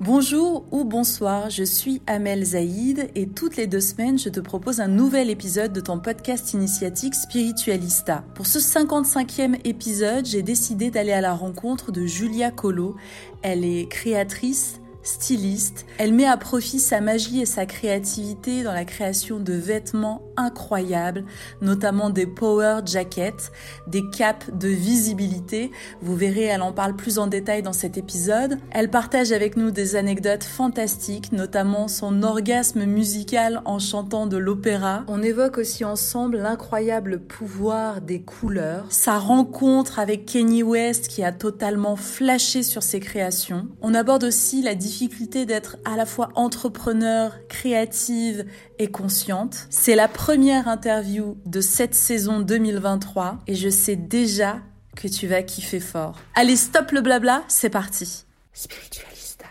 Bonjour ou bonsoir, je suis Amel Zaïd et toutes les deux semaines, je te propose un nouvel épisode de ton podcast initiatique Spiritualista. Pour ce 55e épisode, j'ai décidé d'aller à la rencontre de Julia Colo. Elle est créatrice, styliste. Elle met à profit sa magie et sa créativité dans la création de vêtements incroyables, notamment des power jackets, des capes de visibilité. Vous verrez, elle en parle plus en détail dans cet épisode. Elle partage avec nous des anecdotes fantastiques, notamment son orgasme musical en chantant de l'opéra. On évoque aussi ensemble l'incroyable pouvoir des couleurs, sa rencontre avec Kenny West qui a totalement flashé sur ses créations. On aborde aussi la difficulté d'être à la fois entrepreneur, créative et consciente. C'est la première interview de cette saison 2023 et je sais déjà que tu vas kiffer fort. Allez, stop le blabla, c'est parti. Spiritualista.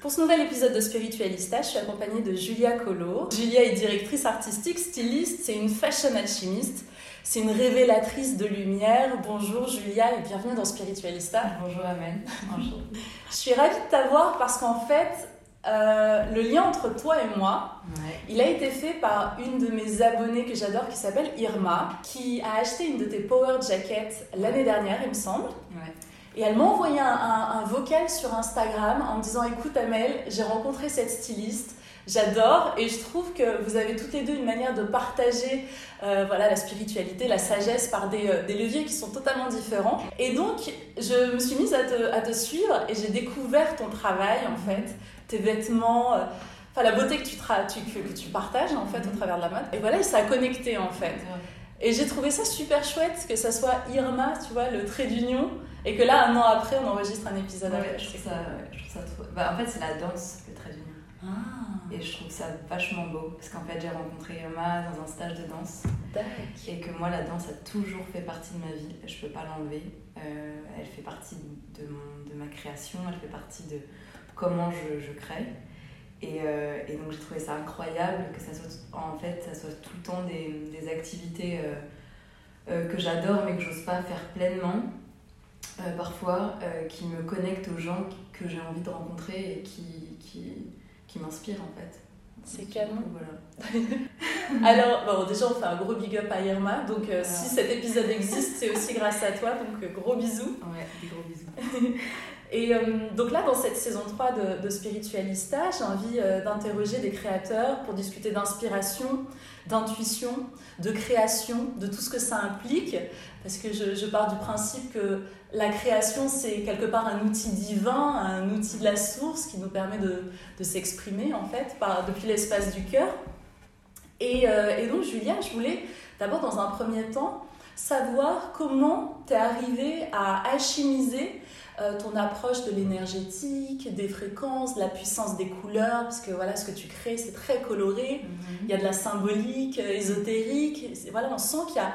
Pour ce nouvel épisode de Spiritualista, je suis accompagnée de Julia Colo. Julia est directrice artistique, styliste, c'est une fashion alchimiste. C'est une révélatrice de lumière. Bonjour Julia et bienvenue dans Spiritualista. Bonjour Amen. Bonjour. Je suis ravie de t'avoir parce qu'en fait, euh, le lien entre toi et moi, Ouais. il a été fait par une de mes abonnées que j'adore qui s'appelle Irma, qui a acheté une de tes Power Jackets l'année dernière, il me semble. Ouais. Et elle m'a envoyé un, un- un vocal sur Instagram en me disant Écoute, Amel, j'ai rencontré cette styliste. J'adore et je trouve que vous avez toutes les deux une manière de partager euh, voilà, la spiritualité, la sagesse par des, euh, des leviers qui sont totalement différents. Et donc, je me suis mise à te, à te suivre et j'ai découvert ton travail en fait, tes vêtements, euh, enfin la beauté que tu, tu- que, que tu partages en fait au travers de la mode. Et voilà, ça a connecté en fait. Et j'ai trouvé ça super chouette que ça soit Irma, tu vois, le trait d'union, et que là, un an après, on enregistre un épisode Ouais, avec. je trouve ça, ouais, je trouve ça trop... bah, en fait, c'est la danse, le trait d'union. Ah, Et je trouve ça vachement beau. Parce qu'en fait, j'ai rencontré Irma dans un stage de danse. d'accord. Et que moi, la danse a toujours fait partie de ma vie. Je peux pas l'enlever. Euh, elle fait partie de, mon, de ma création. Elle fait partie de comment je, je crée. Et, euh, et donc, j'ai trouvé ça incroyable que ça soit, en fait, ça soit tout le temps des, des activités euh, euh, que j'adore mais que j'ose pas faire pleinement. parfois, qui me connectent aux gens que j'ai envie de rencontrer et qui, qui, qui m'inspirent en fait. C'est canon. Donc, Voilà. Alors, bon, déjà, on fait un gros big up à Irma. Donc, euh, si cet épisode existe, c'est aussi grâce à toi. Donc, gros bisous. Ouais, des gros bisous. Et euh, donc là, dans cette saison 3 de, Spiritualista, j'ai envie euh, d'interroger des créateurs pour discuter d'inspiration, d'intuition, de création, de tout ce que ça implique. Parce que je, pars du principe que la création, c'est quelque part un outil divin, un outil de la source qui nous permet de, s'exprimer, en fait, depuis l'espace du cœur. Et, euh, et donc, Julia, je voulais d'abord, dans un premier temps, savoir comment tu es arrivée à alchimiser euh, ton approche de l'énergétique, des fréquences, de la puissance des couleurs, parce que voilà, ce que tu crées, c'est très coloré. Il y a de la symbolique, euh, ésotérique. Voilà, on sent qu'il y a,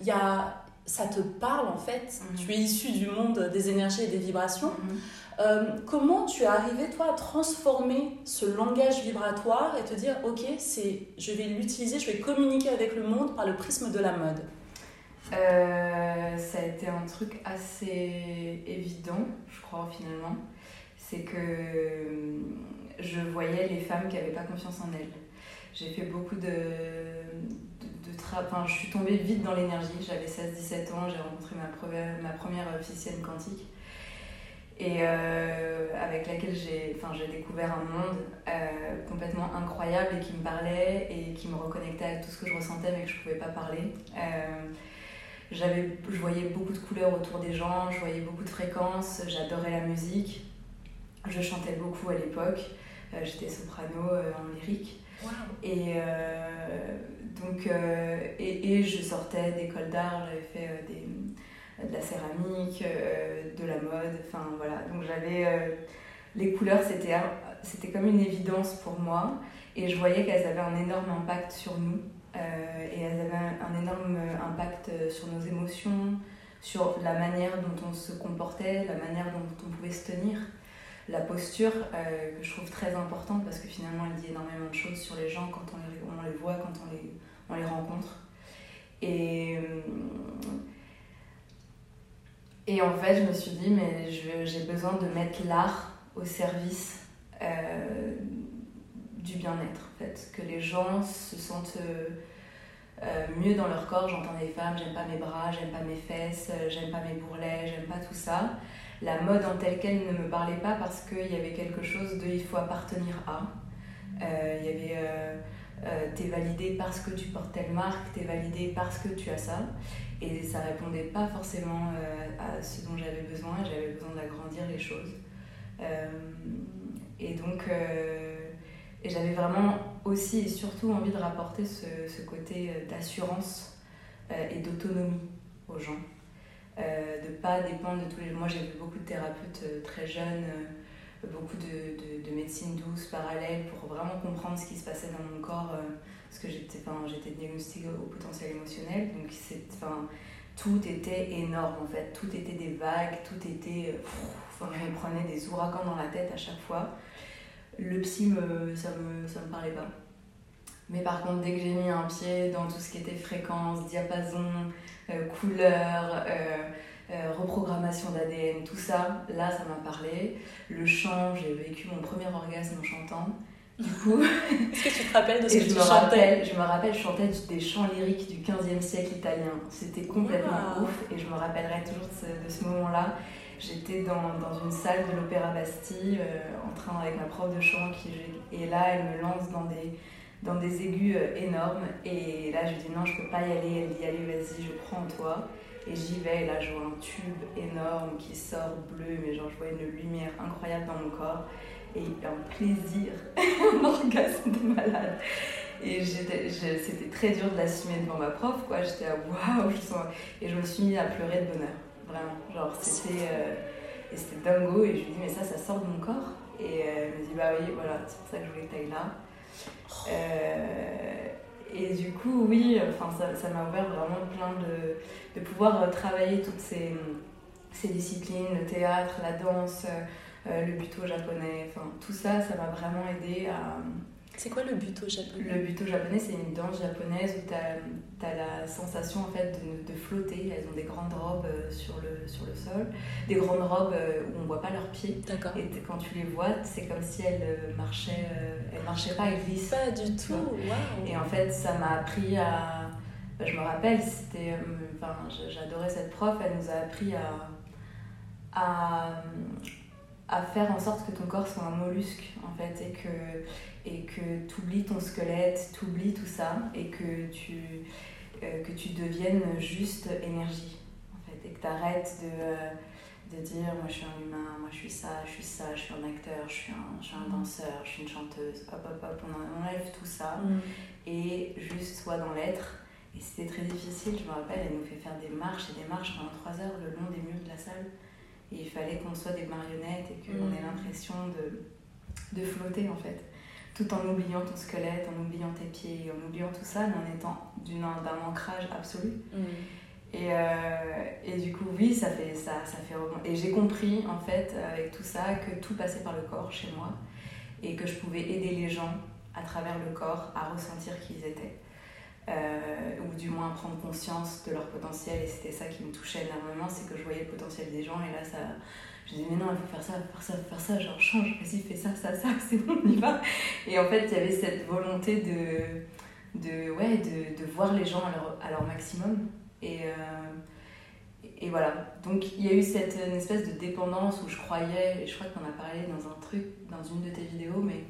il y a ça te parle en fait. Mhm. Tu es issu du monde des énergies et des vibrations. Mhm. Euh, comment tu es arrivé toi à transformer ce langage vibratoire et te dire ok c'est je vais l'utiliser je vais communiquer avec le monde par le prisme de la mode? Euh, ça a été un truc assez évident, je crois, finalement. C'est que euh, je voyais les femmes qui n'avaient pas confiance en elles. J'ai fait beaucoup de, de, Enfin, je suis tombée vite dans l'énergie. J'avais 16-17 ans, j'ai rencontré ma première, ma première physicienne quantique. Et euh, avec laquelle j'ai enfin, découvert un monde complètement incroyable et qui me parlait et qui me reconnectait avec tout ce que je ressentais mais que je ne pouvais pas parler. J'avais, je voyais beaucoup de couleurs autour des gens, je voyais beaucoup de fréquences, j'adorais la musique, je chantais beaucoup à l'époque, euh, j'étais soprano euh, en lyrique. Et euh, donc, et, et je sortais d'école d'art, j'avais fait des, de la céramique, de la mode, enfin voilà. Donc j'avais les couleurs, c'était c'était comme une évidence pour moi, et je voyais qu'elles avaient un énorme impact sur nous. Euh, et elles avaient un, énorme impact euh, sur nos émotions, sur la manière dont on se comportait, la manière dont on pouvait se tenir, la posture, euh, que je trouve très importante parce que finalement elle dit énormément de choses sur les gens quand on les, voit, quand on les, on les rencontre. Et, euh, et en fait, je me suis dit, mais j'ai besoin de mettre l'art au service euh, du bien-être, en fait. Que les gens se sentent euh, mieux dans leur corps. J'entends des femmes, j'aime pas mes bras, j'aime pas mes fesses, euh, j'aime pas mes bourrelets, j'aime pas tout ça. La mode en telle qu'elle ne me parlait pas parce qu'il y avait quelque chose de il faut appartenir à. Euh, Il y avait t'es validé parce que tu portes telle marque, t'es validé parce que tu as ça. Et ça répondait pas forcément à ce dont j'avais besoin. J'avais besoin d'agrandir les choses. Et donc, et j'avais vraiment aussi et surtout envie de rapporter ce, côté euh, d'assurance euh, et d'autonomie aux gens. Euh, de pas dépendre de tous les. Moi, j'ai vu beaucoup de thérapeutes très jeunes, beaucoup de, de, de médecine douce parallèle pour vraiment comprendre ce qui se passait dans mon corps. parce que j'étais enfin, diagnostiquée au potentiel émotionnel, donc enfin, tout était énorme en fait. Tout était des vagues, tout était. pff, je me prenais des ouragans dans la tête à chaque fois. Le psy, me, ça me, ça me parlait pas. Mais par contre, dès que j'ai mis un pied dans tout ce qui était fréquence, diapason, euh, couleur, euh, euh, reprogrammation d'ADN, tout ça, là, ça m'a parlé. Le chant, j'ai vécu mon premier orgasme en chantant. Du coup, Est-ce que tu te rappelles de ce que je tu me, chantais rappelle, je me rappelle, je chantais des chants lyriques du 15e siècle italien. C'était complètement Wow. ouf et je me rappellerai toujours de ce, de ce moment-là. J'étais dans, dans une salle de l'Opéra Bastille, euh, en train avec ma prof de chant, qui, et là, elle me lance dans des, dans des aigus euh, énormes. Et là, je dis non, je peux pas y aller. Elle dit allez, vas-y, je prends toi. Et j'y vais, et là, je vois un tube énorme qui sort bleu, mais genre, je vois une lumière incroyable dans mon corps. Et un plaisir, un orgasme de malade. Et c'était très dur de l'assumer devant ma prof, quoi. J'étais à waouh. Et je me suis mis à pleurer de bonheur, vraiment. Genre, c'était. euh, et c'était dingo, et je lui dis, mais ça, ça sort de mon corps. Et elle me dit, bah oui, voilà, c'est pour ça que je voulais que tu ailles là. Euh, et du coup, oui, enfin, ça m'a ouvert vraiment plein de, de pouvoir euh, travailler toutes ces, ces disciplines, le théâtre, la danse, le buto japonais, enfin, tout ça, ça m'a vraiment aidé à. C'est quoi le buto japonais Le buto japonais, c'est une danse japonaise où tu as, la sensation en fait de, de flotter. Elles ont des grandes robes euh, sur le, sur le sol, des grandes robes euh, où on voit pas leurs pieds. D'accord. Et quand tu les vois, c'est comme si elles euh, marchaient, elles marchaient pas, elles glissent. Pas du tout, waouh Et en fait, ça m'a appris à. bah, je me rappelle, c'était. Enfin, j'adorais cette prof, elle nous a appris à. à à faire en sorte que ton corps soit un mollusque en fait et que et que tu oublies ton squelette, tu oublies tout ça et que tu euh, que tu deviennes juste énergie en fait et que tu arrêtes de euh, de dire moi je suis un humain, moi je suis ça, je suis ça, je suis un acteur, je suis un, je suis un danseur, je suis une chanteuse, hop hop hop, on enlève tout ça Mm. et juste soit dans l'être. Et c'était très difficile, je me rappelle, elle nous fait faire des marches et des marches pendant trois heures le long des murs de la salle. Et il fallait qu'on soit des marionnettes et qu'on Mm. ait l'impression de, de flotter en fait. Tout en oubliant ton squelette, en oubliant tes pieds, en oubliant tout ça, mais en étant d'un ancrage absolu. Mm. Et, et du coup, oui, ça fait ça, ça fait Et j'ai compris, en fait, avec tout ça, que tout passait par le corps chez moi et que je pouvais aider les gens à travers le corps à ressentir qui ils étaient. Euh, ou du moins prendre conscience de leur potentiel et c'était ça qui me touchait énormément c'est que je voyais le potentiel des gens et là ça je disais mais non il faut faire ça faire ça faire ça genre change vas-y fais ça ça ça c'est bon on y va. Et en fait il y avait cette volonté de de ouais de, de voir les gens à leur, à leur maximum. Et euh, et voilà. Donc il y a eu cette une espèce de dépendance où je croyais et je crois qu'on a parlé dans un truc dans une de tes vidéos mais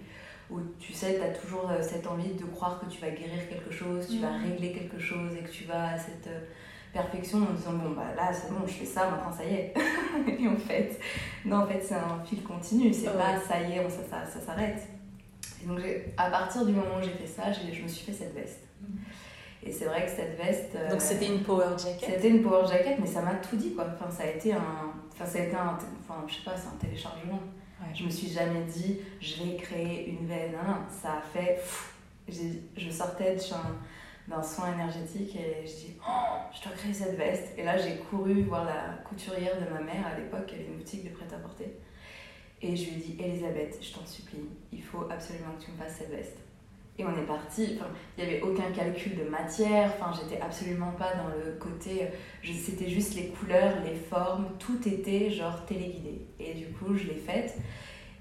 où tu sais, tu as toujours euh, cette envie de croire que tu vas guérir quelque chose, tu vas mm. régler quelque chose et que tu vas à cette euh, perfection en disant bon bah là c'est bon je fais ça maintenant ça y est. Et en fait non en fait c'est un fil continu c'est pas ça y est ça, ça, ça s'arrête. Et donc à partir du moment où j'ai fait ça je me suis fait cette veste. Mm. et c'est vrai que cette veste donc euh, c'était une power jacket. c'était une power jacket mais ça m'a tout dit quoi. Enfin ça a été un enfin ça a été un enfin je sais pas c'est un téléchargement. Je me suis jamais dit, je vais créer une veine. Non, ça a fait. je sortais d'un soin énergétique et je dis, oh, je dois créer cette veste. Et là, j'ai couru voir la couturière de ma mère à l'époque, qui avait une boutique de prêt-à-porter. Et je lui ai dit, Elisabeth, je t'en supplie, il faut absolument que tu me fasses cette veste. Et on est parti. Enfin, il n'y avait aucun calcul de matière. Enfin, j'étais absolument pas dans le côté. C'était juste les couleurs, les formes. Tout était genre téléguidé. Et du coup, je l'ai faite.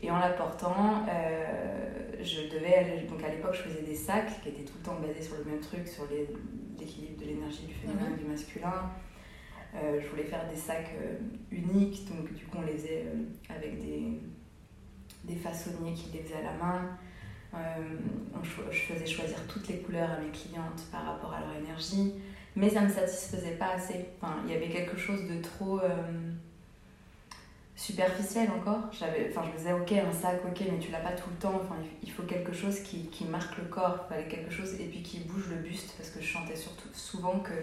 Et en la portant, euh, je devais. Donc à l'époque, je faisais des sacs qui étaient tout le temps basés sur le même truc, sur l'équilibre de l'énergie du féminin et du masculin. Euh, je voulais faire des sacs euh, uniques, donc du coup, on les faisait avec des, des façonniers qui les faisaient à la main. Je faisais choisir toutes les couleurs à mes clientes par rapport à leur énergie, mais ça ne me satisfaisait pas assez. Enfin, il y avait quelque chose de trop euh, superficiel encore. J'avais, enfin, je me disais, ok, un sac, ok, mais tu l'as pas tout le temps. Il faut quelque chose qui, marque le corps, il fallait quelque chose, et puis qui bouge le buste, parce que je chantais surtout souvent que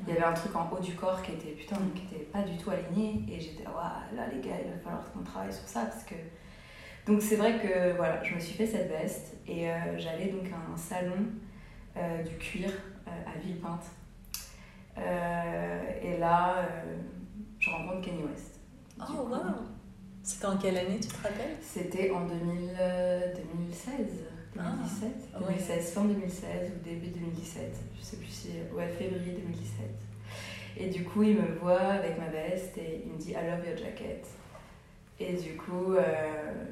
il y avait un truc en haut du corps qui était putain, qui était pas du tout aligné, et j'étais, waouh, là les gars, il va falloir qu'on travaille sur ça, donc c'est vrai que voilà, je me suis fait cette veste et euh, j'allais donc à un salon euh, du cuir euh, à Villepinte. et là, je rencontre Kanye West. Oh wow C'était en quelle année, tu te rappelles? C'était en 2000, 2016. 2017, 2016, fin 2016 ou début 2017, je sais plus si, ouais, février 2017. Et du coup, il me voit avec ma veste et il me dit I love your jacket. Et du coup, euh,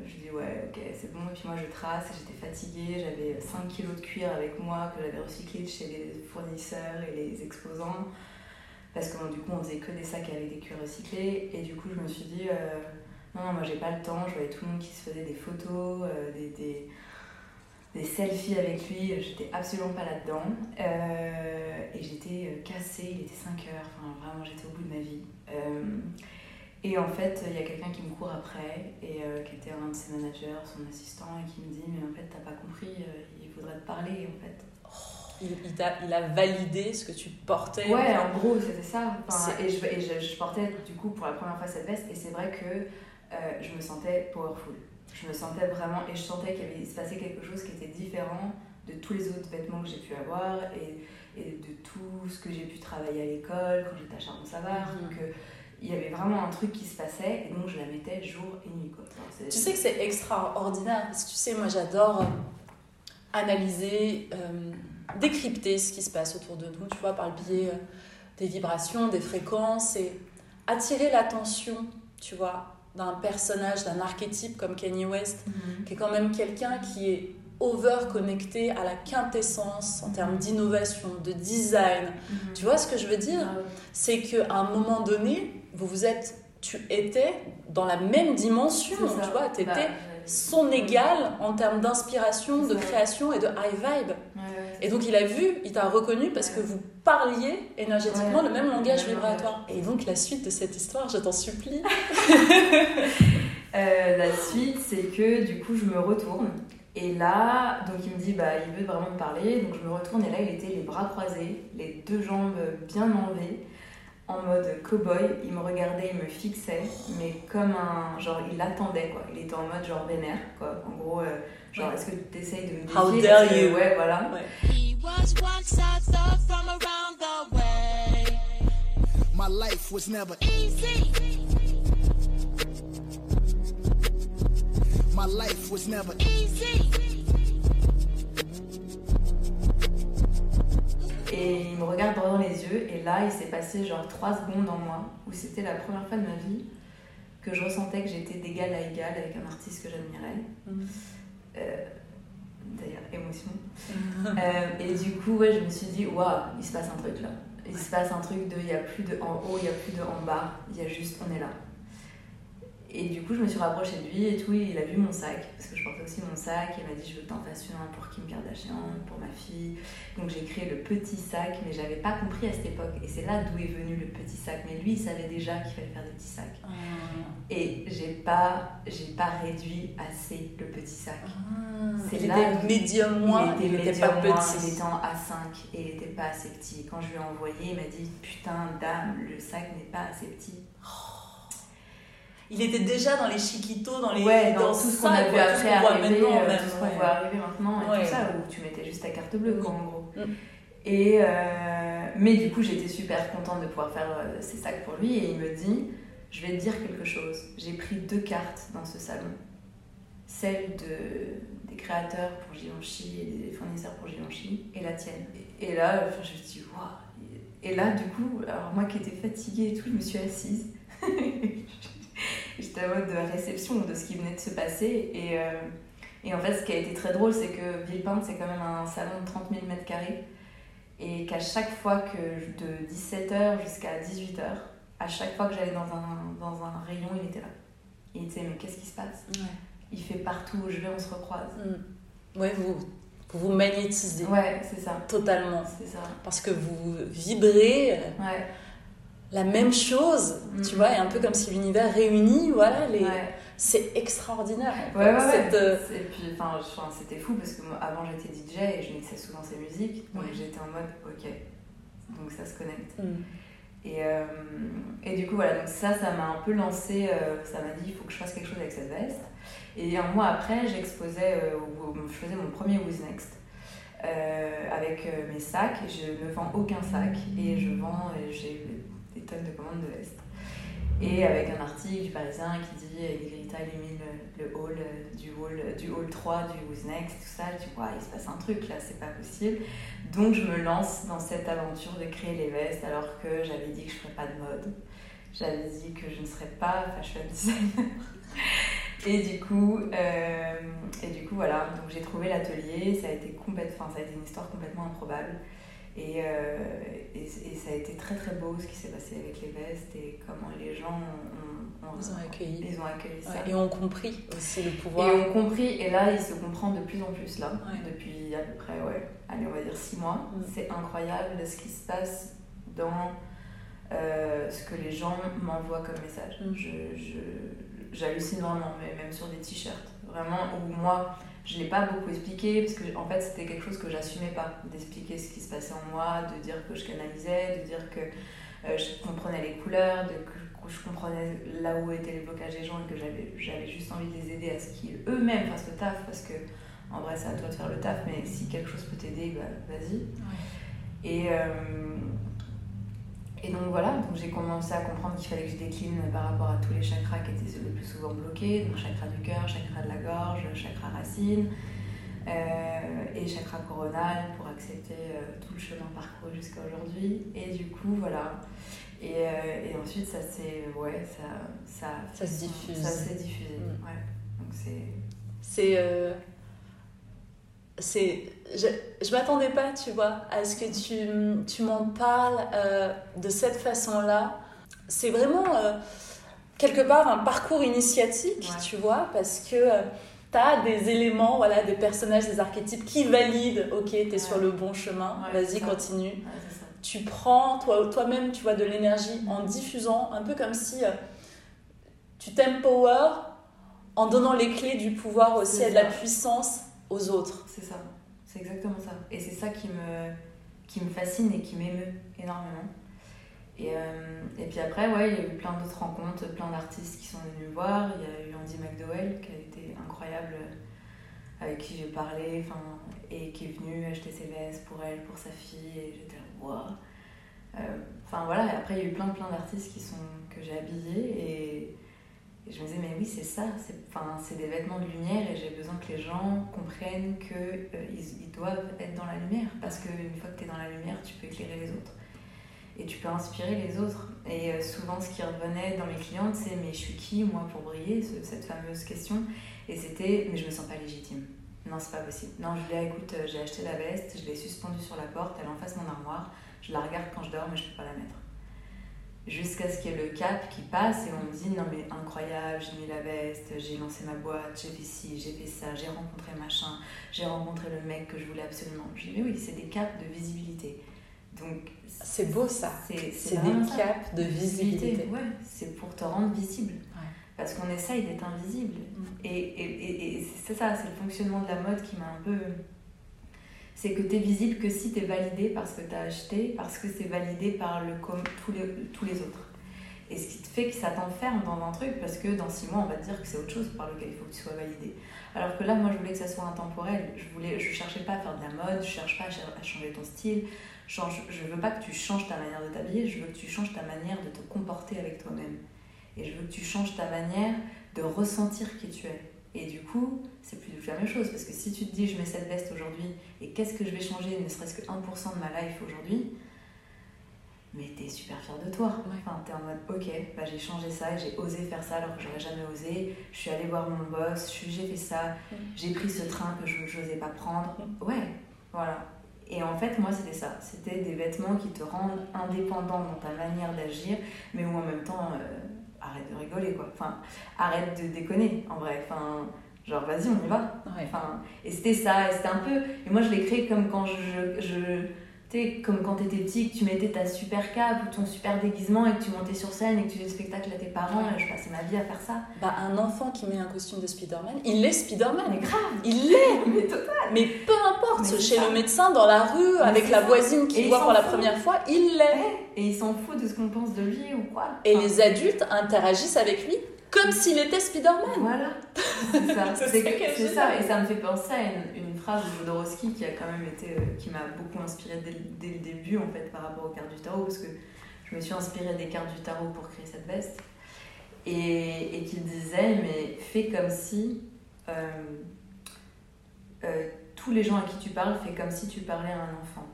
je dis ouais, ok, c'est bon. Et puis moi, je trace, j'étais fatiguée, j'avais 5 kilos de cuir avec moi que j'avais recyclé chez les fournisseurs et les exposants. Parce que du coup, on faisait que des sacs avec des cuirs recyclés. Et du coup, je me suis dit, euh, non, non, moi, j'ai pas le temps. Je voyais tout le monde qui se faisait des photos, euh, des, des, selfies avec lui. J'étais absolument pas là-dedans. et j'étais cassée, il était 5 heures. Enfin, vraiment, j'étais au bout de ma vie. Et en fait, il y a quelqu'un qui me court après, et euh, qui était un de ses managers, son assistant, et qui me dit Mais en fait, t'as pas compris, euh, il faudrait te parler, en fait. Il, il, a, il, a, validé ce que tu portais Ouais, en, gros, c'était ça. et, je, et je, portais du coup pour la première fois cette veste, et c'est vrai que euh, je me sentais powerful. Je me sentais vraiment, et je sentais qu'il se passait quelque chose qui était différent de tous les autres vêtements que j'ai pu avoir, et, et, de tout ce que j'ai pu travailler à l'école, quand j'étais à Charbon-Savard. Mm Donc, il y avait vraiment un truc qui se passait et donc je la mettais jour et nuit. Quoi. tu sais que c'est extraordinaire parce que tu sais, moi j'adore euh, analyser, euh, décrypter ce qui se passe autour de nous, tu vois, par le biais euh, des vibrations, des fréquences et attirer l'attention, tu vois, d'un personnage, d'un archétype comme Kanye West, mhm. qui est quand même quelqu'un qui est over connecté à la quintessence en termes d'innovation, de design. Mhm. Tu vois ce que je veux dire? Ah C'est qu'à un moment donné, vous vous êtes, tu étais dans la même dimension, tu vois, tu étais bah, son égal en termes d'inspiration, de création et de high vibe. et donc il a vu, il t'a reconnu parce que vous parliez énergétiquement le même langage vibratoire. Et donc la suite de cette histoire, je t'en supplie. Euh, la suite, c'est que du coup, je me retourne. Et là, donc il me dit, bah, il veut vraiment me parler. Donc je me retourne et là, il était les bras croisés, les deux jambes bien enlevées en mode cowboy, il me regardait, il me fixait, mais comme un. Genre, il attendait, quoi. Il était en mode genre vénère, quoi. En gros, euh, genre, est-ce que tu essayes de me défier? How dare you? Ouais, voilà. Ouais. My life was never easy. My life was never easy. Et il me regarde droit dans les yeux, et là, il s'est passé genre 3 secondes en moi, où c'était la première fois de ma vie que je ressentais que j'étais d'égal à égal avec un artiste que j'admirais. Mhm. Euh, D'ailleurs, émotion. Euh, et du coup, ouais, je me suis dit, waouh, il se passe un truc là. Il se passe un truc de, il n'y a plus de en haut, il n'y a plus de en bas, il y a juste, on est là. Et du coup, je me suis rapprochée de lui et tout, et il a vu mon sac, parce que je portais aussi mon sac, et il m'a dit, je veux que t'en fasses une pour Kim Kardashian, pour ma fille. Donc j'ai créé le petit sac, mais j'avais pas compris à cette époque, et c'est là d'où est venu le petit sac. Mais lui, il savait déjà qu'il fallait faire des petits sacs. Ah. Et j'ai pas, j'ai pas réduit assez le petit sac. C'est Il là était médium moins, il était n'était pas médium moins, petit. Il était en A5 et il était pas assez petit. Quand je lui ai envoyé, il m'a dit Putain, dame, le sac n'est pas assez petit. Il était déjà dans les chiquitos, dans les ouais, dans, dans tout ce qu'on a vu après arriver, maintenant, euh, même, tout ce qu'on voit arriver maintenant et Ouais. tout ça, où tu mettais juste ta carte bleue, quoi, en gros. Mm. Et euh, mais du coup, j'étais super contente de pouvoir faire euh, ces sacs pour lui et il me dit Je vais te dire quelque chose. J'ai pris deux cartes dans ce salon. Celle de, des créateurs pour Givenchy et des fournisseurs pour Givenchy et la tienne. Et, et là, enfin, je me suis dit Waouh Et là, du coup, alors moi qui étais fatiguée et tout, je me suis assise. J'étais en mode de réception de ce qui venait de se passer. Et, euh, et en fait, ce qui a été très drôle, c'est que Villepinte, c'est quand même un salon de 30 000 mètres carrés. Et qu'à chaque fois que, de 17h jusqu'à 18h, à chaque fois que j'allais dans un, dans un rayon, il était là. Et il disait, mais qu'est-ce qui se passe? Ouais. Il fait partout où je vais, on se recroise. Mm. Ouais, vous, vous vous magnétisez Ouais, c'est ça. totalement. C'est ça. Parce que vous vibrez Ouais. La même chose, Mm. tu vois, et un peu comme si l'univers réunit, voilà, les... Ouais. c'est extraordinaire. Ouais, ouais, cette, euh, Et puis, enfin, c'était fou parce que moi, avant j'étais DJ et je mixais souvent ces musiques. Donc Ouais. j'étais en mode, ok, donc ça se connecte. mm. Et, euh, et du coup, voilà, donc ça, ça m'a un peu lancé, euh, ça m'a dit, il faut que je fasse quelque chose avec cette veste. Et un mois après, j'exposais, euh, je faisais mon premier Who's Next avec mes sacs. Je ne vends aucun sac et je vends, j'ai des tonnes de commandes de vestes. Et avec un article du Parisien qui dit euh, Negrita illumine le, le hall euh, du hall, du hall 3 du Who's Next, tout ça. Dis, ouais, il se passe un truc là, c'est pas possible. Donc je me lance dans cette aventure de créer les vestes alors que j'avais dit que je ferais pas de mode. J'avais dit que je ne serais pas fashion designer. Et du coup, euh, et du coup voilà, donc j'ai trouvé l'atelier, ça ça a été une histoire complètement improbable. Et, euh, et, et ça a été très très beau ce qui s'est passé avec les vestes et comment les gens ont, ont- Ils ont accueilli. ils ont accueilli ça. Et ont compris aussi le pouvoir. Et on compris, et là il se comprend de plus en plus là, Ouais. depuis à peu près, ouais, allez on va dire six mois. Mm. C'est incroyable ce qui se passe dans euh, ce que les gens m'envoient comme message. Mm. Je, je- j'hallucine vraiment, mais même sur des t-shirts. Vraiment, où moi je l'ai pas beaucoup expliqué, parce que en fait c'était quelque chose que j'assumais pas, d'expliquer ce qui se passait en moi, de dire que je canalisais, de dire que euh, je comprenais les couleurs, de, que je comprenais là où étaient les blocages des gens et que j'avais, j'avais juste envie de les aider à ce qu'ils eux-mêmes fassent le taf parce que en vrai c'est à toi de faire le taf mais si quelque chose peut t'aider bah, vas-y. Et, euh, et donc voilà donc j'ai commencé à comprendre qu'il fallait que je décline par rapport à tous les chakras qui étaient le plus souvent bloqués donc chakra du cœur, chakra de la gorge, chakra racine euh, et chakra coronal pour accepter euh, tout le chemin parcouru jusqu'à aujourd'hui et du coup voilà et, euh, et ensuite, ça s'est. Ouais, ça. Ça, Ça se diffuse. Ça s'est diffusé. Mm. Ouais. Donc c'est. C'est. Euh, c'est je je m'attendais pas, tu vois, à ce que tu, tu m'en parles euh, de cette façon-là. C'est vraiment, euh, quelque part, un parcours initiatique, Ouais. tu vois, parce que tu as des éléments, voilà, des personnages, des archétypes qui valident, ok, tu es Ouais. sur le bon chemin, Ouais, vas-y, continue. Tu prends toi, toi-même, tu vois, de l'énergie en diffusant, un peu comme si euh, tu t'empower en donnant les clés du pouvoir aussi et de la puissance aux autres. C'est ça. C'est exactement ça. Et c'est ça qui me, qui me fascine et qui m'émeut énormément. Et, euh, et puis après, ouais, il y a eu plein d'autres rencontres, plein d'artistes qui sont venus voir. Il y a eu Andy McDowell qui a été incroyable, euh, avec qui j'ai parlé, et qui est venu acheter ses vestes pour elle, pour sa fille. Et j'étais là, waouh. Euh, Enfin voilà, et après il y a eu plein plein d'artistes qui sont que j'ai habillés et, et je me disais mais oui c'est ça, c'est des vêtements de lumière et j'ai besoin que les gens comprennent que euh, ils, doivent être dans la lumière parce qu'une fois que tu es dans la lumière, tu peux éclairer les autres et tu peux inspirer les autres. Et euh, souvent, ce qui revenait dans mes clientes, c'est mais je suis qui moi pour briller ce- Cette fameuse question? Et c'était mais je me sens pas légitime. Non, c'est pas possible. Non, je l'ai, écoute, euh, j'ai acheté la veste, je l'ai suspendue sur la porte, elle est en face de mon armoire, je la regarde quand je dors, mais je peux pas la mettre. Jusqu'à ce qu'il y ait le cap qui passe et on me dit non mais incroyable, j'ai mis la veste, j'ai lancé ma boîte, j'ai fait ci, j'ai fait ça, j'ai rencontré machin, j'ai rencontré le mec que je voulais absolument. Je dis mais oui, c'est des caps de visibilité. Donc C'est beau ça. c'est des caps de visibilité. Ouais, c'est pour te rendre visible. Ouais. Parce qu'on essaye d'être invisible. Mm. Et, et, et, et c'est ça, c'est le fonctionnement de la mode qui m'a un peu. C'est que tu es visible que si tu es validé parce que tu as acheté, parce que c'est validé par le com- tous, les, tous les autres. Et ce qui te fait que ça t'enferme dans un truc, parce que dans six mois, on va te dire que c'est autre chose par lequel il faut que tu sois validé. Alors que là, moi, je voulais que ça soit intemporel. Je voulais, je cherchais pas à faire de la mode, je cherche pas à, changer ton style. Change, je veux pas que tu changes ta manière de t'habiller, je veux que tu changes ta manière de te comporter avec toi-même. Et je veux que tu changes ta manière de ressentir qui tu es. Et du coup, c'est plus du tout la même chose. Parce que si tu te dis, je mets cette veste aujourd'hui, et qu'est-ce que je vais changer, ne serait-ce que 1% de ma life aujourd'hui, mais t'es super fier de toi. Ouais. Enfin, t'es en mode, ok, bah, j'ai changé ça, j'ai osé faire ça alors que j'aurais jamais osé. Je suis allée voir mon boss, j'ai fait ça, j'ai pris ce train que je n'osais pas prendre. Ouais, voilà. Et en fait, moi, c'était ça. C'était des vêtements qui te rendent indépendant dans ta manière d'agir, mais où en même temps, euh, arrête de rigoler, quoi. Enfin, arrête de déconner, en vrai. Enfin, genre, vas-y, on y va. Ouais. Enfin, et c'était ça, et c'était un peu. Et moi, je l'ai créé comme quand je. je tu sais, comme quand t'étais petit, que tu mettais ta super cape ou ton super déguisement et que tu montais sur scène et que tu faisais le spectacle à tes parents. Ouais. Et je passais ma vie à faire ça. Bah, un enfant qui met un costume de Spider-Man, il est Spider-Man. Mais grave Il l'est Mais total Mais peu importe, Mais chez ça. le médecin, dans la rue, Mais avec la ça. voisine qui voit pour la première fois, il l'est. Ouais. Et il s'en fout de ce qu'on pense de lui ou quoi. Et les adultes interagissent avec lui comme s'il était Spider-Man. Voilà, c'est ça. C'est ça. Et ça me fait penser à une, une phrase de Jodorowsky qui a quand même été, euh, qui m'a beaucoup inspirée dès, le- dès le début en fait par rapport aux cartes du tarot parce que je me suis inspirée des cartes du tarot pour créer cette veste et, et qui disait mais fais comme si euh, euh, tous les gens à qui tu parles fais comme si tu parlais à un enfant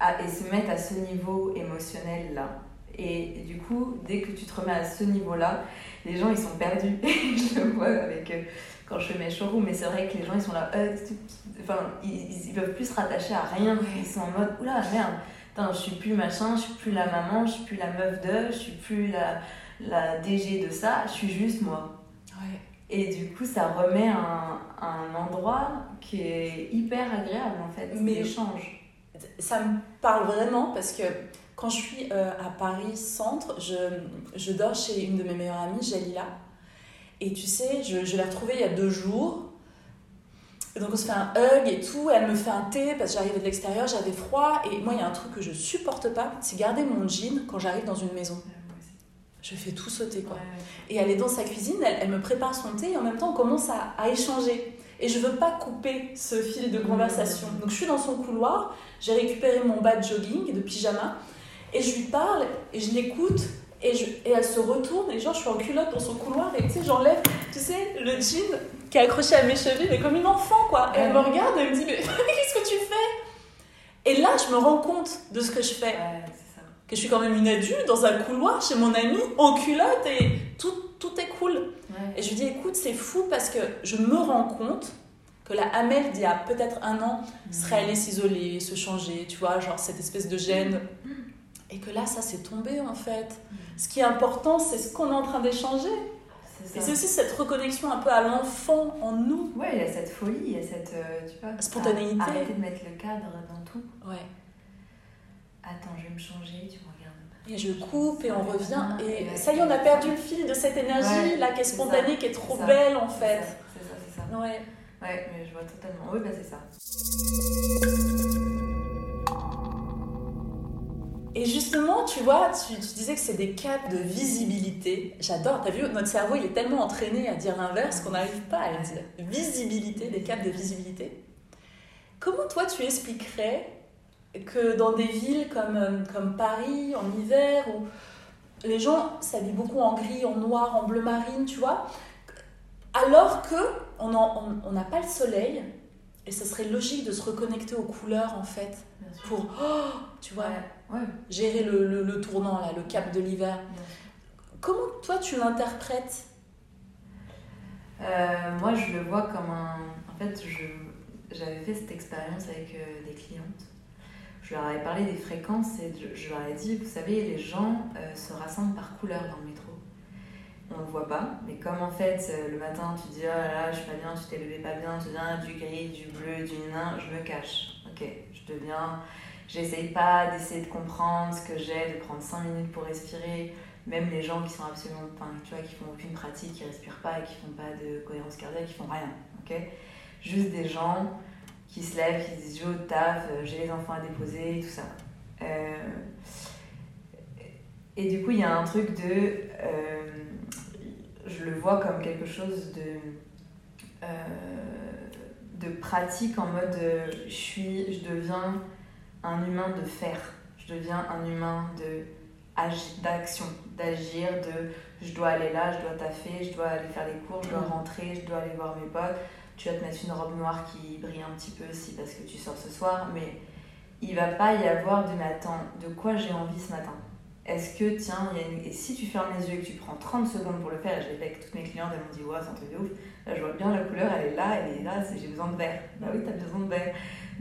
Ah, et se mettre à ce niveau émotionnel là et du coup, dès que tu te remets à ce niveau-là, les gens ils sont perdus. je le vois avec euh, quand je fais mes showrooms, mais c'est vrai que les gens ils sont là, euh, enfin ils, ils, peuvent plus se rattacher à rien. Ils sont en mode, oula merde, Putain, je suis plus machin, je suis plus la maman, je suis plus la meuf de, je suis plus la, la DG de ça, je suis juste moi. Ouais. Et du coup, ça remet un, un endroit qui est hyper agréable en fait, Mais- l'échange. Ça me parle vraiment parce que quand je suis euh, à Paris Centre, je, je dors chez une de mes meilleures amies, Jalila. Et tu sais, je, je l'ai retrouvée il y a deux jours. Et donc on se fait un hug et tout, elle me fait un thé parce que j'arrivais de l'extérieur, j'avais froid. Et moi, il y a un truc que je supporte pas, c'est garder mon jean quand j'arrive dans une maison. Je fais tout sauter quoi. Et elle est dans sa cuisine, elle, elle me prépare son thé et en même temps on commence à, à échanger. Et je veux pas couper ce fil de conversation. Donc je suis dans son couloir, j'ai récupéré mon bas de jogging, de pyjama, et je lui parle et je l'écoute. Et, je, et elle se retourne et genre je suis en culotte dans son couloir et tu sais j'enlève tu sais le jean qui est accroché à mes chevilles mais comme une enfant quoi et elle me regarde et elle me dit mais qu'est-ce que tu fais? Et là je me rends compte de ce que je fais Ouais, ça. que je suis quand même une adulte dans un couloir chez mon ami en culotte et tout, tout est cool. Ouais. Et je lui dis écoute, c'est fou parce que je me rends compte que la Amel d'il y a peut-être un an serait allée s'isoler, se changer, tu vois, genre cette espèce de gêne. Et que là, ça s'est tombé en fait. Ce qui est important, c'est ce qu'on est en train d'échanger. Et c'est aussi cette reconnexion un peu à l'enfant en nous. Ouais, il y a cette folie, il y a cette. euh, tu vois, Spontanéité. ar- Arrêter de mettre le cadre dans tout. Ouais. Attends, je vais me changer, tu me regardes. Et je coupe et on revient. Et ça y est, on a perdu le fil de cette énergie Ouais, là qui est spontanée, ça, qui est trop belle en fait. C'est ça, c'est ça. Ouais. Ouais, mais je vois totalement. Oui, bah c'est ça. Et justement, tu vois, tu, tu disais que c'est des caps de visibilité. J'adore, t'as vu, notre cerveau, il est tellement entraîné à dire l'inverse qu'on n'arrive pas à le dire. Visibilité, des caps de visibilité. Comment toi, tu expliquerais que dans des villes comme, euh, comme Paris, en hiver, où les gens s'habillent beaucoup en gris, en noir, en bleu marine, tu vois, alors que on n'a pas le soleil, et ce serait logique de se reconnecter aux couleurs, en fait, pour, oh, tu vois, Ouais, ouais. gérer le, le- le tournant, là, le cap de l'hiver. Comment toi tu l'interprètes? Euh, moi, je le vois comme un. En fait, j'avais fait cette expérience avec euh, des clientes. Je leur avais parlé des fréquences et je, je leur ai dit vous savez, les gens euh, se rassemblent par couleur dans le métro. On le voit pas, mais comme en fait, le matin, tu dis oh là là, je suis pas bien, tu t'es levé pas bien, tu viens du gris, du bleu, du nain, je me cache. Ok, je deviens. J'essaye pas d'essayer de comprendre ce que j'ai, de prendre 5 minutes pour respirer. Même les gens qui sont absolument tu vois qui font aucune pratique qui respirent pas et qui font pas de cohérence cardiaque qui font rien ok? Juste des gens qui se lèvent qui disent je taf euh, j'ai les enfants à déposer tout ça. Euh, et du coup il y a un truc de euh, je le vois comme quelque chose de de pratique en mode je suis je deviens un humain de faire je deviens un humain de d'action, d'agir, de je dois aller là, je dois taffer, je dois aller faire les cours, je dois Mm. rentrer, je dois aller voir mes potes. Tu vas te mettre une robe noire qui brille un petit peu aussi parce que tu sors ce soir, mais il va pas y avoir de attends, de quoi j'ai envie ce matin? Est-ce que, tiens, il y a une... et si tu fermes les yeux et que tu prends 30 secondes pour le faire, et je l'ai fait avec toutes mes clientes, elles m'ont dit, ouais, c'est un truc de ouf, là je vois bien la couleur, elle est là, elle est là, c'est j'ai besoin de vert. Bah oui, t'as besoin de vert.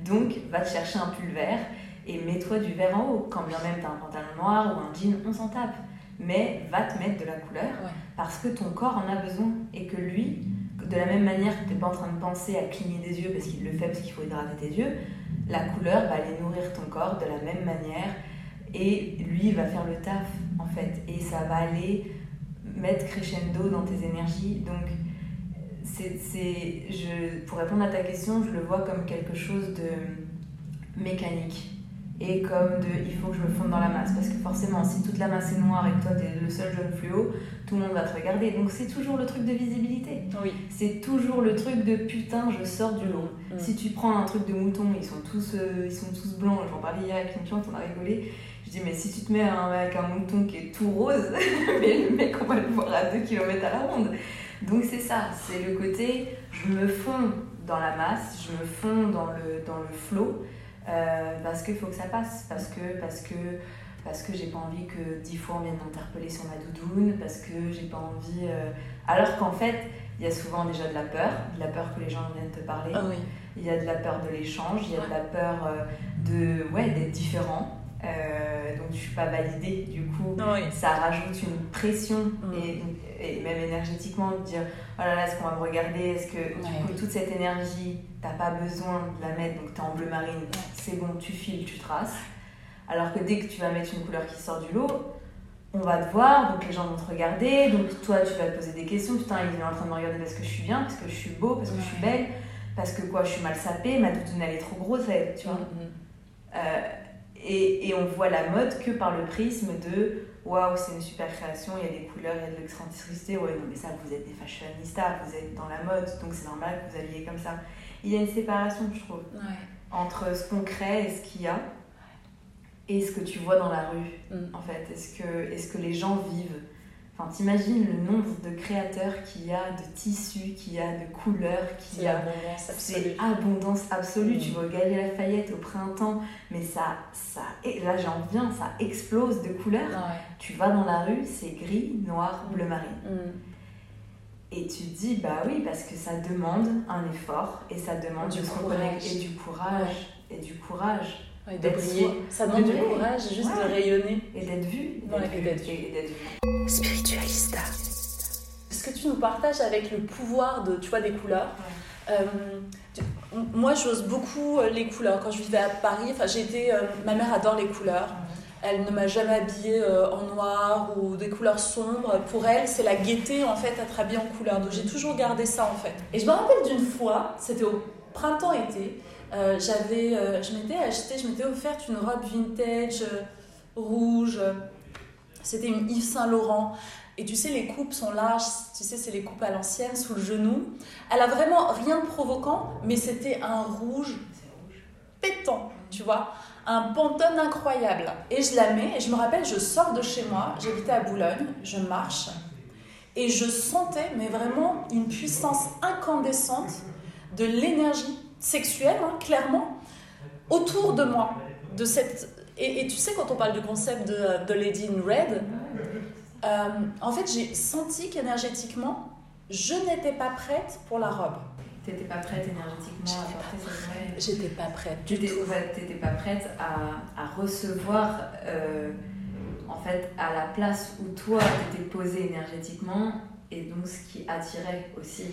Donc, va te chercher un pull vert et mets-toi du vert en haut. Quand bien même t'as un pantalon noir ou un jean, on s'en tape. Mais va te mettre de la couleur Ouais. parce que ton corps en a besoin et que lui, de la même manière que t'es pas en train de penser à cligner des yeux parce qu'il le fait parce qu'il faut hydrater tes yeux, la couleur va aller nourrir ton corps de la même manière et lui va faire le taf en fait et ça va aller mettre crescendo dans tes énergies. Donc c'est, je, pour répondre à ta question, je le vois comme quelque chose de mécanique et comme de il faut que je me fonde dans la masse. Parce que forcément si toute la masse est noire et que toi t'es le seul jaune fluo tout le monde va te regarder. Donc c'est toujours le truc de visibilité. Oui. c'est toujours le truc de putain je sors du lot. Mm. si tu prends un truc de mouton ils sont tous euh, ils sont tous blancs. J'en parlais hier avec une cliente on a rigolé. Je dis mais si tu te mets avec un mouton qui est tout rose mais le mec on va le voir à 2 km à la ronde donc c'est ça c'est le côté je me fonds dans la masse je me fonds dans le dans le flot euh, parce qu'il faut que ça passe, parce que, parce que, parce que j'ai pas envie que dix fois on vienne m'interpeller sur ma doudoune, parce que j'ai pas envie. euh, Alors qu'en fait, il y a souvent déjà de la peur, de la peur que les gens viennent te parler, Ah oui. il y a de la peur de l'échange, il y a de la peur euh, de, ouais, d'être différent, euh, donc je suis pas validée, du coup Oui. ça rajoute une pression Mm. et, et même énergétiquement de dire oh là là est-ce qu'on va me regarder? Est-ce que du Ouais. coup toute cette énergie t'as pas besoin de la mettre donc t'es en bleu marine c'est bon tu files tu traces. Alors que dès que tu vas mettre une couleur qui sort du lot on va te voir donc les gens vont te regarder donc toi tu vas te poser des questions. Putain il est en train de me regarder parce que je suis bien parce que je suis beau parce que je suis belle parce que quoi je suis mal sapée ma doudoune elle est trop grosse elle, tu vois. Mm. euh, et, et on voit la mode que par le prisme de waouh, c'est une super création, il y a des couleurs, il y a de l'excentricité. Ouais, non, mais ça, vous êtes des fashionistas, vous êtes dans la mode, donc c'est normal que vous habillez comme ça. Il y a une séparation, je trouve, Ouais. entre ce qu'on crée et ce qu'il y a et ce que tu vois dans la rue, Mm. en fait. Est-ce que, est-ce que les gens vivent Enfin, t'imagines le nombre de créateurs qu'il y a, de tissus qu'il y a, de couleurs qu'il y a. l'abondance absolue. C'est abondance absolue. Mm. Tu vas au Galerie Lafayette au printemps, mais ça, ça, et là j'en viens, ça explose de couleurs. Ah Tu vas dans la rue, c'est gris, noir, bleu marine. ouais. Mm. Et tu te dis, bah oui, parce que ça demande un effort et ça demande Du de se courage. reconnecter et du courage. Et du courage. Ouais, de D'être briller. soi. Ça demande De du courage, juste Ouais. de rayonner. Et d'être vu. Et d'être et vu. Et. Spiritualista. Ce que tu nous partages avec le pouvoir de, tu vois, des couleurs. Euh, tu- moi, j'ose beaucoup euh, les couleurs. Quand je vivais à Paris, été, euh, ma mère adore les couleurs. Elle ne m'a jamais habillée euh, en noir ou des couleurs sombres. Pour elle, c'est la gaieté en fait être habillée en couleur. Donc j'ai toujours gardé ça en fait. Et je me rappelle d'une fois, c'était au printemps-été, euh, j'avais, euh, je m'étais acheté, je m'étais offerte une robe vintage euh, rouge. C'était une Yves Saint Laurent. Et tu sais, les coupes sont larges, tu sais, c'est les coupes à l'ancienne, sous le genou. Elle a vraiment rien de provoquant, mais c'était un rouge pétant, tu vois. un pantone incroyable. Et je la mets, et je me rappelle, je sors de chez moi, j'habitais à Boulogne, je marche, et je sentais, mais vraiment, une puissance incandescente de l'énergie sexuelle, hein, clairement, autour de moi. De cette... et, et tu sais, quand on parle du concept de, de Lady in Red, euh, en fait, j'ai senti qu'énergétiquement, je n'étais pas prête pour la robe. T'étais pas prête énergétiquement à porter cette vraie. J'étais pas prête ouais, t'étais pas prête à, à recevoir, euh, en fait, à la place où toi t'étais posée énergétiquement, et donc ce qui attirait aussi.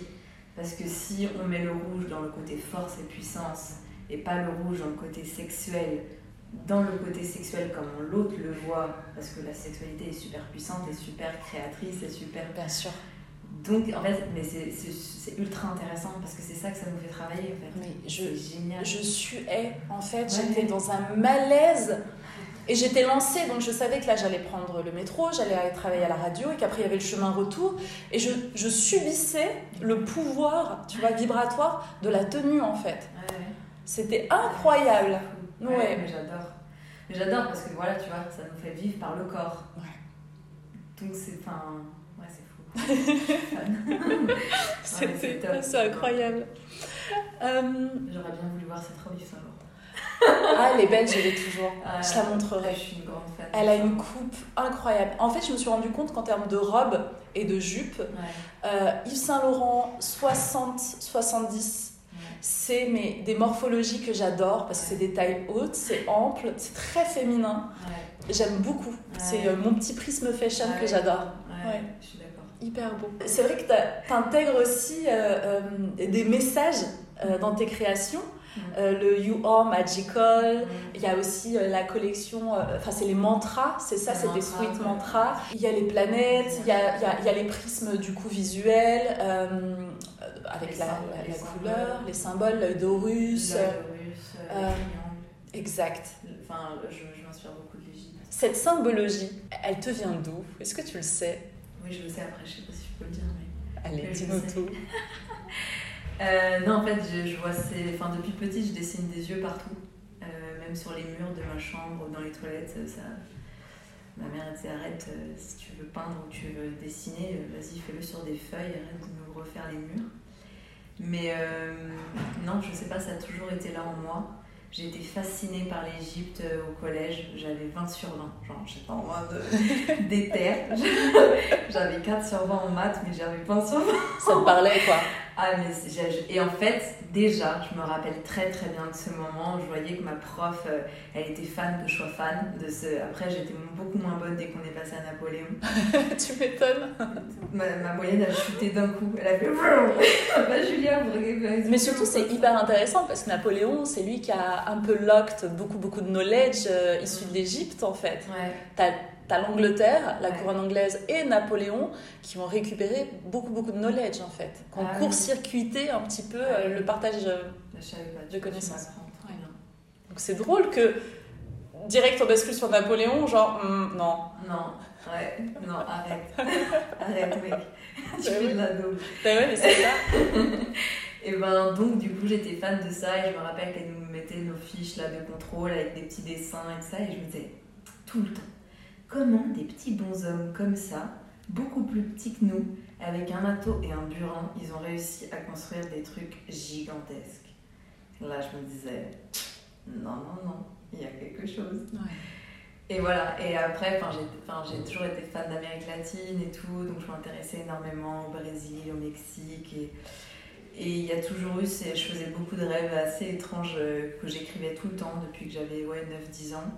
Parce que si on met le rouge dans le côté force et puissance, et pas le rouge dans le côté sexuel, dans le côté sexuel comme l'autre le voit, parce que la sexualité est super puissante et super créatrice et super Bien sûr. donc, en fait, mais c'est- ultra intéressant parce que c'est ça que ça nous fait travailler, en fait. Mais je- génial. Je suais, en fait, Ouais. j'étais dans un malaise. Et j'étais lancée, donc je savais que là j'allais prendre le métro, j'allais aller travailler à la radio et qu'après il y avait le chemin retour. Et je, je subissais le pouvoir, tu vois, vibratoire de la tenue en fait. Ouais, ouais. C'était incroyable. Ouais, Ouais. mais j'adore. Mais j'adore parce que voilà, tu vois, ça nous fait vivre par le corps. Ouais. Donc c'est. Enfin. Ouais, c'est fou. C'était c'est incroyable. Euh, J'aurais bien voulu voir cette Saint Laurent. ah, elle est belle, je l'ai toujours. Ah, Je la Je montrerai. suis une grande fan. Elle a une coupe incroyable. En fait, je me suis rendu compte qu'en termes de robe et de jupe, Ouais. euh, Yves Saint Laurent 60-70, ouais. c'est mais, des morphologies que j'adore parce que c'est des tailles hautes, c'est ample, c'est très féminin. Ouais. J'aime beaucoup. C'est euh, mon petit prisme fashion que j'adore. Je suis d'accord. Hyper beau. C'est vrai que tu intègres aussi euh, des messages dans tes créations. Euh, le You Are Magical, il y a aussi euh, la collection, euh, enfin c'est les mantras, c'est ça, c'est des ouais. mantras. Il y a les planètes, il y a, il y a- il y a les prismes du coup visuels, avec la, symboles, la- la symboles. couleur, les symboles, l'œil d'Horus. Exact. Enfin, je, je m'inspire beaucoup de l'Égypte. Cette symbologie, elle te vient d'où? Est-ce que tu le sais? Oui, je le sais après, je sais pas si je peux le dire, mais. Allez, dis-nous tout. Euh, non, en fait, je, vois ces... enfin, depuis petite, je dessine des yeux partout, Euh, même sur les murs de ma chambre, dans les toilettes. Ça... Ma mère elle disait arrête, euh, si tu veux peindre ou tu veux dessiner, vas-y, fais-le sur des feuilles, arrête de me refaire les murs. Mais non, je sais pas, ça a toujours été là en moi. J'ai été fascinée par l'Égypte au collège, j'avais 20 sur 20, genre j'étais en mode déter. j'avais 4 sur 20 en maths, mais j'avais 20 sur 20 Ça te parlait quoi ah, mais et en fait, déjà, je me rappelle très très bien de ce moment. Je voyais que ma prof, euh, elle était fan que je sois fan de ce. Après, j'étais beaucoup moins bonne dès qu'on est passé à Napoléon. Tu m'étonnes. Ma, ma moyenne a chuté d'un coup. Elle a fait. bah, Julia, vous. Mais surtout, c'est hyper intéressant parce que Napoléon, c'est lui qui a un peu locked beaucoup, beaucoup de knowledge euh, issu de l'Égypte en fait. Ouais, T'as as, l'Angleterre, la Ouais. couronne anglaise et Napoléon qui ont récupéré beaucoup, beaucoup de knowledge en fait. Qui ont Ah court-circuité un petit peu euh, Ouais. le partage. euh. pas. De connaissances. Ouais. Donc c'est drôle que direct on bascule sur Napoléon, genre hmm, non. Non, ouais, non, arrête. arrête, mec. tu fais de la. Bah ouais, mais c'est ça. Et ben donc du coup j'étais fan de ça et je me rappelle qu'elle nous mettait nos fiches là de contrôle avec des petits dessins et tout ça et je me disais tout le temps comment des petits bonshommes comme ça, beaucoup plus petits que nous, avec un matos et un burin, ils ont réussi à construire des trucs gigantesques? Là je me disais non non non, il y a quelque chose. Et voilà, et après, j'ai toujours été fan d'Amérique latine et tout, donc je m'intéressais énormément au Brésil, au Mexique. Et et il y a toujours eu, ces, je faisais beaucoup de rêves assez étranges euh, que j'écrivais tout le temps depuis que j'avais ouais, 9-10 ans.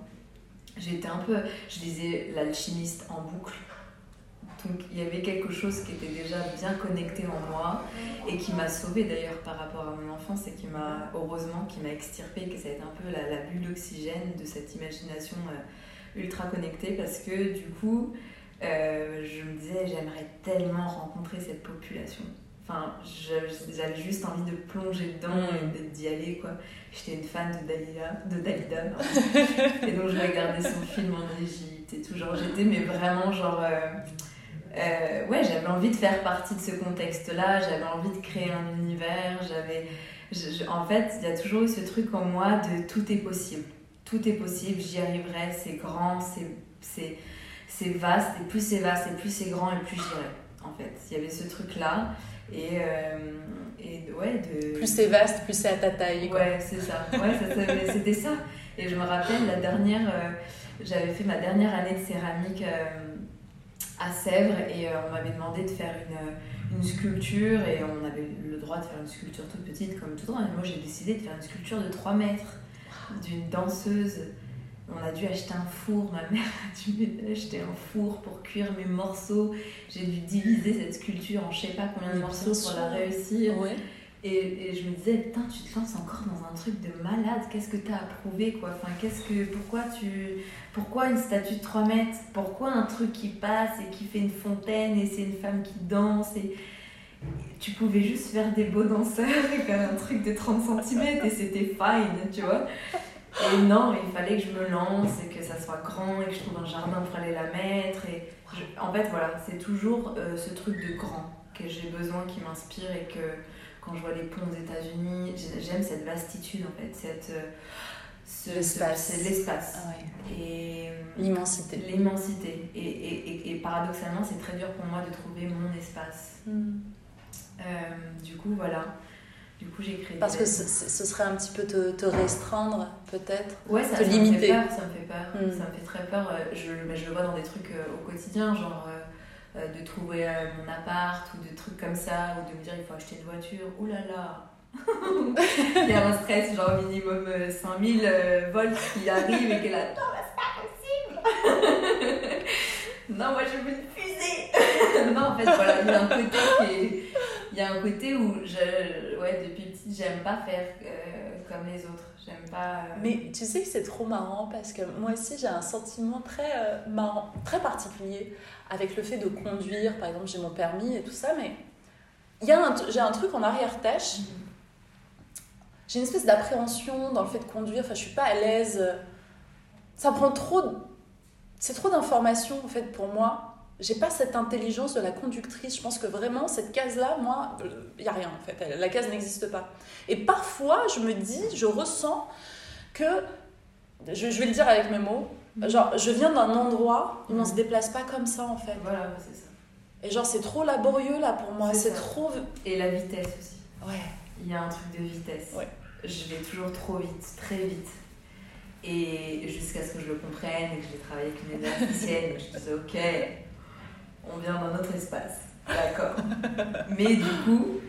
J'étais un peu, je lisais L'alchimiste en boucle. Donc il y avait quelque chose qui était déjà bien connecté en moi et qui m'a sauvée d'ailleurs par rapport à mon enfance et qui m'a, heureusement, qui m'a extirpé, que ça a été un peu la, la bulle d'oxygène de cette imagination euh, ultra connectée parce que du coup, euh, je me disais, j'aimerais tellement rencontrer cette population. Enfin, j'avais juste envie de plonger dedans et d'y aller, quoi. J'étais une fan de Dalida, de Dalida et donc je regardais son film en Égypte et tout. Genre, j'étais, mais vraiment, genre. euh, euh, ouais, j'avais envie de faire partie de ce contexte-là, j'avais envie de créer un univers, j'avais. en fait, il y a toujours eu ce truc en moi de tout est possible. tout est possible, j'y arriverai, c'est grand, c'est- c'est c'est vaste, et plus c'est vaste, et plus c'est grand, et plus j'irai. En fait, il y avait ce truc-là. Et, euh, et ouais, de. Plus c'est vaste, plus c'est à ta taille. quoi. Ouais, c'est ça. Ouais, ça, c'était ça. Et je me rappelle, la dernière, euh, j'avais fait ma dernière année de céramique euh, à Sèvres et on m'avait demandé de faire une, une sculpture et on avait le droit de faire une sculpture toute petite comme tout le monde. Et moi, j'ai décidé de faire une sculpture de 3 mètres d'une danseuse. On a dû acheter un four, ma mère a dû acheter un four pour cuire mes morceaux. J'ai dû diviser cette sculpture en je sais pas combien de morceaux pour la réussir. Ouais. Et, et je me disais, putain, tu te lances encore dans un truc de malade, qu'est-ce que t'as à prouver quoi? Enfin, qu'est-ce que, pourquoi, tu, pourquoi une statue de 3 mètres? Pourquoi un truc qui passe et qui fait une fontaine et c'est une femme qui danse et, tu pouvais juste faire des beaux danseurs et faire un truc de 30 cm et c'était fine, tu vois? Et non, il fallait que je me lance et que ça soit grand et que je trouve un jardin pour aller la mettre. Et je- en fait, voilà, c'est toujours euh, ce truc de grand que j'ai besoin, qui m'inspire et que quand je vois les ponts aux États-Unis, j'ai- j'aime cette vastitude en fait, cette, euh, ce- L'espace. ce- c'est l'espace Ah ouais. et L'immensité. l'immensité. Et, et, et, et paradoxalement, c'est très dur pour moi de trouver mon espace. Hmm. Euh, du coup, voilà. Du coup, j'ai créé. Parce des- que ce, serait un petit peu te, te restreindre, peut-être. Ouais, ça, te ça limiter. me fait peur, ça me fait peur. Mm. Ça me fait très peur. Euh, Je, mais je le vois dans des trucs euh, au quotidien, genre euh, de trouver euh, mon appart ou des trucs comme ça, ou de me dire il faut acheter une voiture. Ouh là là Il y a un stress, genre minimum euh, 5000 euh, volts qui arrive et qui est là. Non, mais c'est pas possible Non, moi je veux une fusée Non, en fait, voilà, il y a un côté qui est- Il y a un côté où, je, ouais, depuis petite, j'aime pas faire euh, comme les autres. J'aime pas. euh, Mais tu sais que c'est trop marrant parce que moi aussi j'ai un sentiment très euh, marrant, très particulier avec le fait de conduire. Par exemple, j'ai mon permis et tout ça, mais il y a j'ai un truc en arrière-tâche. J'ai une espèce d'appréhension dans le fait de conduire. Enfin, je suis pas à l'aise. Ça prend trop. C'est trop d'informations en fait pour moi. J'ai pas cette intelligence de la conductrice. Je pense que vraiment cette case-là, moi, il y a rien en fait. La case n'existe pas. Et parfois, je me dis, je ressens que, je, je vais le dire avec mes mots, genre, je viens d'un endroit où on se déplace pas comme ça en fait. Voilà, c'est ça. Et genre, c'est trop laborieux là pour moi. C'est trop. Et la vitesse aussi. Ouais. Il y a un truc de vitesse. Ouais. Je vais toujours trop vite, très vite. Et jusqu'à ce que je le comprenne et que j'ai travaillé avec une énergéticienne, je disais ok, on vient dans notre espace. D'accord. Mais du coup,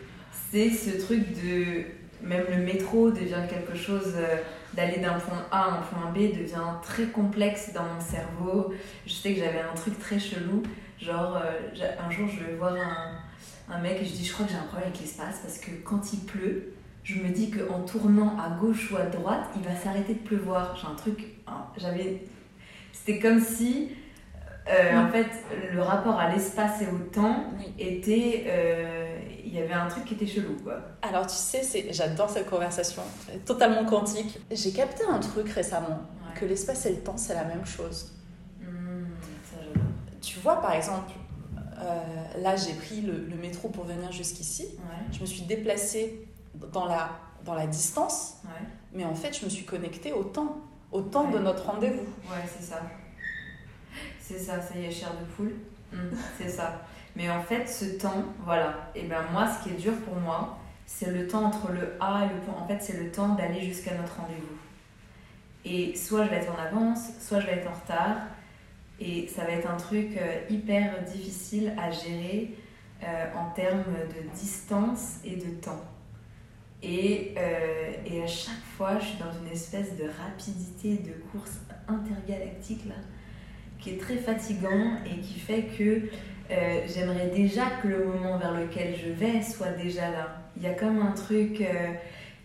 c'est ce truc de. Même le métro devient quelque chose euh, d'aller d'un point A à un point B devient très complexe dans mon cerveau. Je sais que j'avais un truc très chelou. Genre, euh, un jour, je vais voir un, mec et je dis Je crois que j'ai un problème avec l'espace parce que quand il pleut, je me dis qu'en tournant à gauche ou à droite, il va s'arrêter de pleuvoir. J'ai un truc. J'avais. C'était comme si. Euh, En fait, le rapport à l'espace et au temps était. euh, Il y avait un truc qui était chelou, quoi. Alors, tu sais, j'adore cette conversation, totalement quantique. J'ai capté un truc récemment Ouais. que l'espace et le temps, c'est la même chose. Ça, j'adore. Tu vois, par exemple, euh, là, j'ai pris le, le métro pour venir jusqu'ici. Ouais, Je me suis déplacée dans la, dans la distance, ouais. mais en fait, je me suis connectée au temps, au temps de notre rendez-vous. Ouais, c'est ça. C'est ça, ça y est, chair de poule. Hmm, c'est ça. Mais en fait, ce temps, voilà. Et ben moi, ce qui est dur pour moi, c'est le temps entre le A et le point. En fait, c'est le temps d'aller jusqu'à notre rendez-vous. Et soit je vais être en avance, soit je vais être en retard. Et ça va être un truc euh, hyper difficile à gérer euh, en termes de distance et de temps. Et, euh, et à chaque fois, je suis dans une espèce de rapidité de course intergalactique là, qui est très fatigant et qui fait que euh, j'aimerais déjà que le moment vers lequel je vais soit déjà là. Il y a comme un truc euh,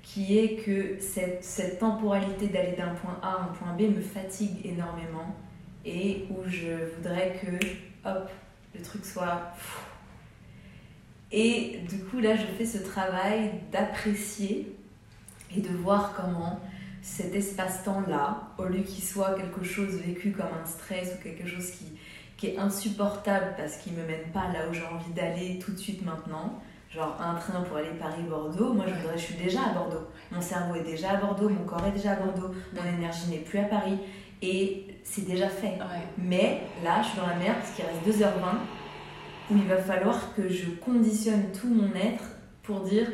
qui est que cette, cette temporalité d'aller d'un point A à un point B me fatigue énormément et où je voudrais que, hop, le truc soit... Et du coup, là, je fais ce travail d'apprécier et de voir comment cet espace-temps-là, au lieu qu'il soit quelque chose vécu comme un stress ou quelque chose qui, qui est insupportable parce qu'il me mène pas là où j'ai envie d'aller tout de suite maintenant, genre un train pour aller Paris-Bordeaux, moi je voudrais, je suis déjà à Bordeaux. Mon cerveau est déjà à Bordeaux, mon corps est déjà à Bordeaux, mon énergie n'est plus à Paris. Et c'est déjà fait. Ouais. Mais là, je suis dans la merde parce qu'il reste 2h20 où il va falloir que je conditionne tout mon être pour dire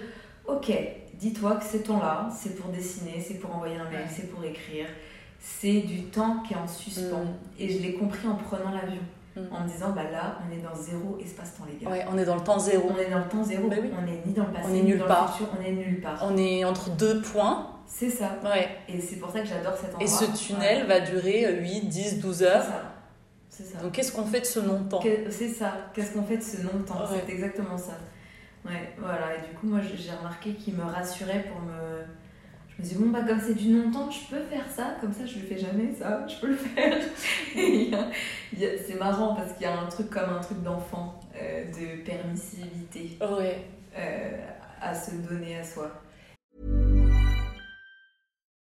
Ok, dis-toi que c'est temps-là, c'est pour dessiner, c'est pour envoyer un mail, Ouais. c'est pour écrire. C'est du temps qui est en suspens. Mm. Et je l'ai compris en prenant l'avion. Mm. En me disant Bah là, on est dans zéro espace-temps, les gars. Ouais, on est dans le temps zéro. On est dans le temps zéro. Bah oui. On est ni dans le passé, On est ni nulle dans part. le futur, on est nulle part. On est entre deux points. C'est ça. Ouais. Et c'est pour ça que j'adore cet endroit. Et ce tunnel va durer 8, 10, 12 C'est heures. ça. C'est ça. Donc qu'est-ce qu'on fait de ce non-temps C'est ça. Qu'est-ce qu'on fait de ce non-temps Ouais. C'est exactement ça. Ouais, voilà. Et du coup, moi, j'ai remarqué qu'il me rassurait pour me. Je me suis dit, bon, bah, comme c'est du non-temps, je peux faire ça. Comme ça, je le fais jamais, ça. Je peux le faire. C'est marrant parce qu'il y a un truc comme un truc d'enfant, euh, de permissivité Ouais. euh, à se donner à soi.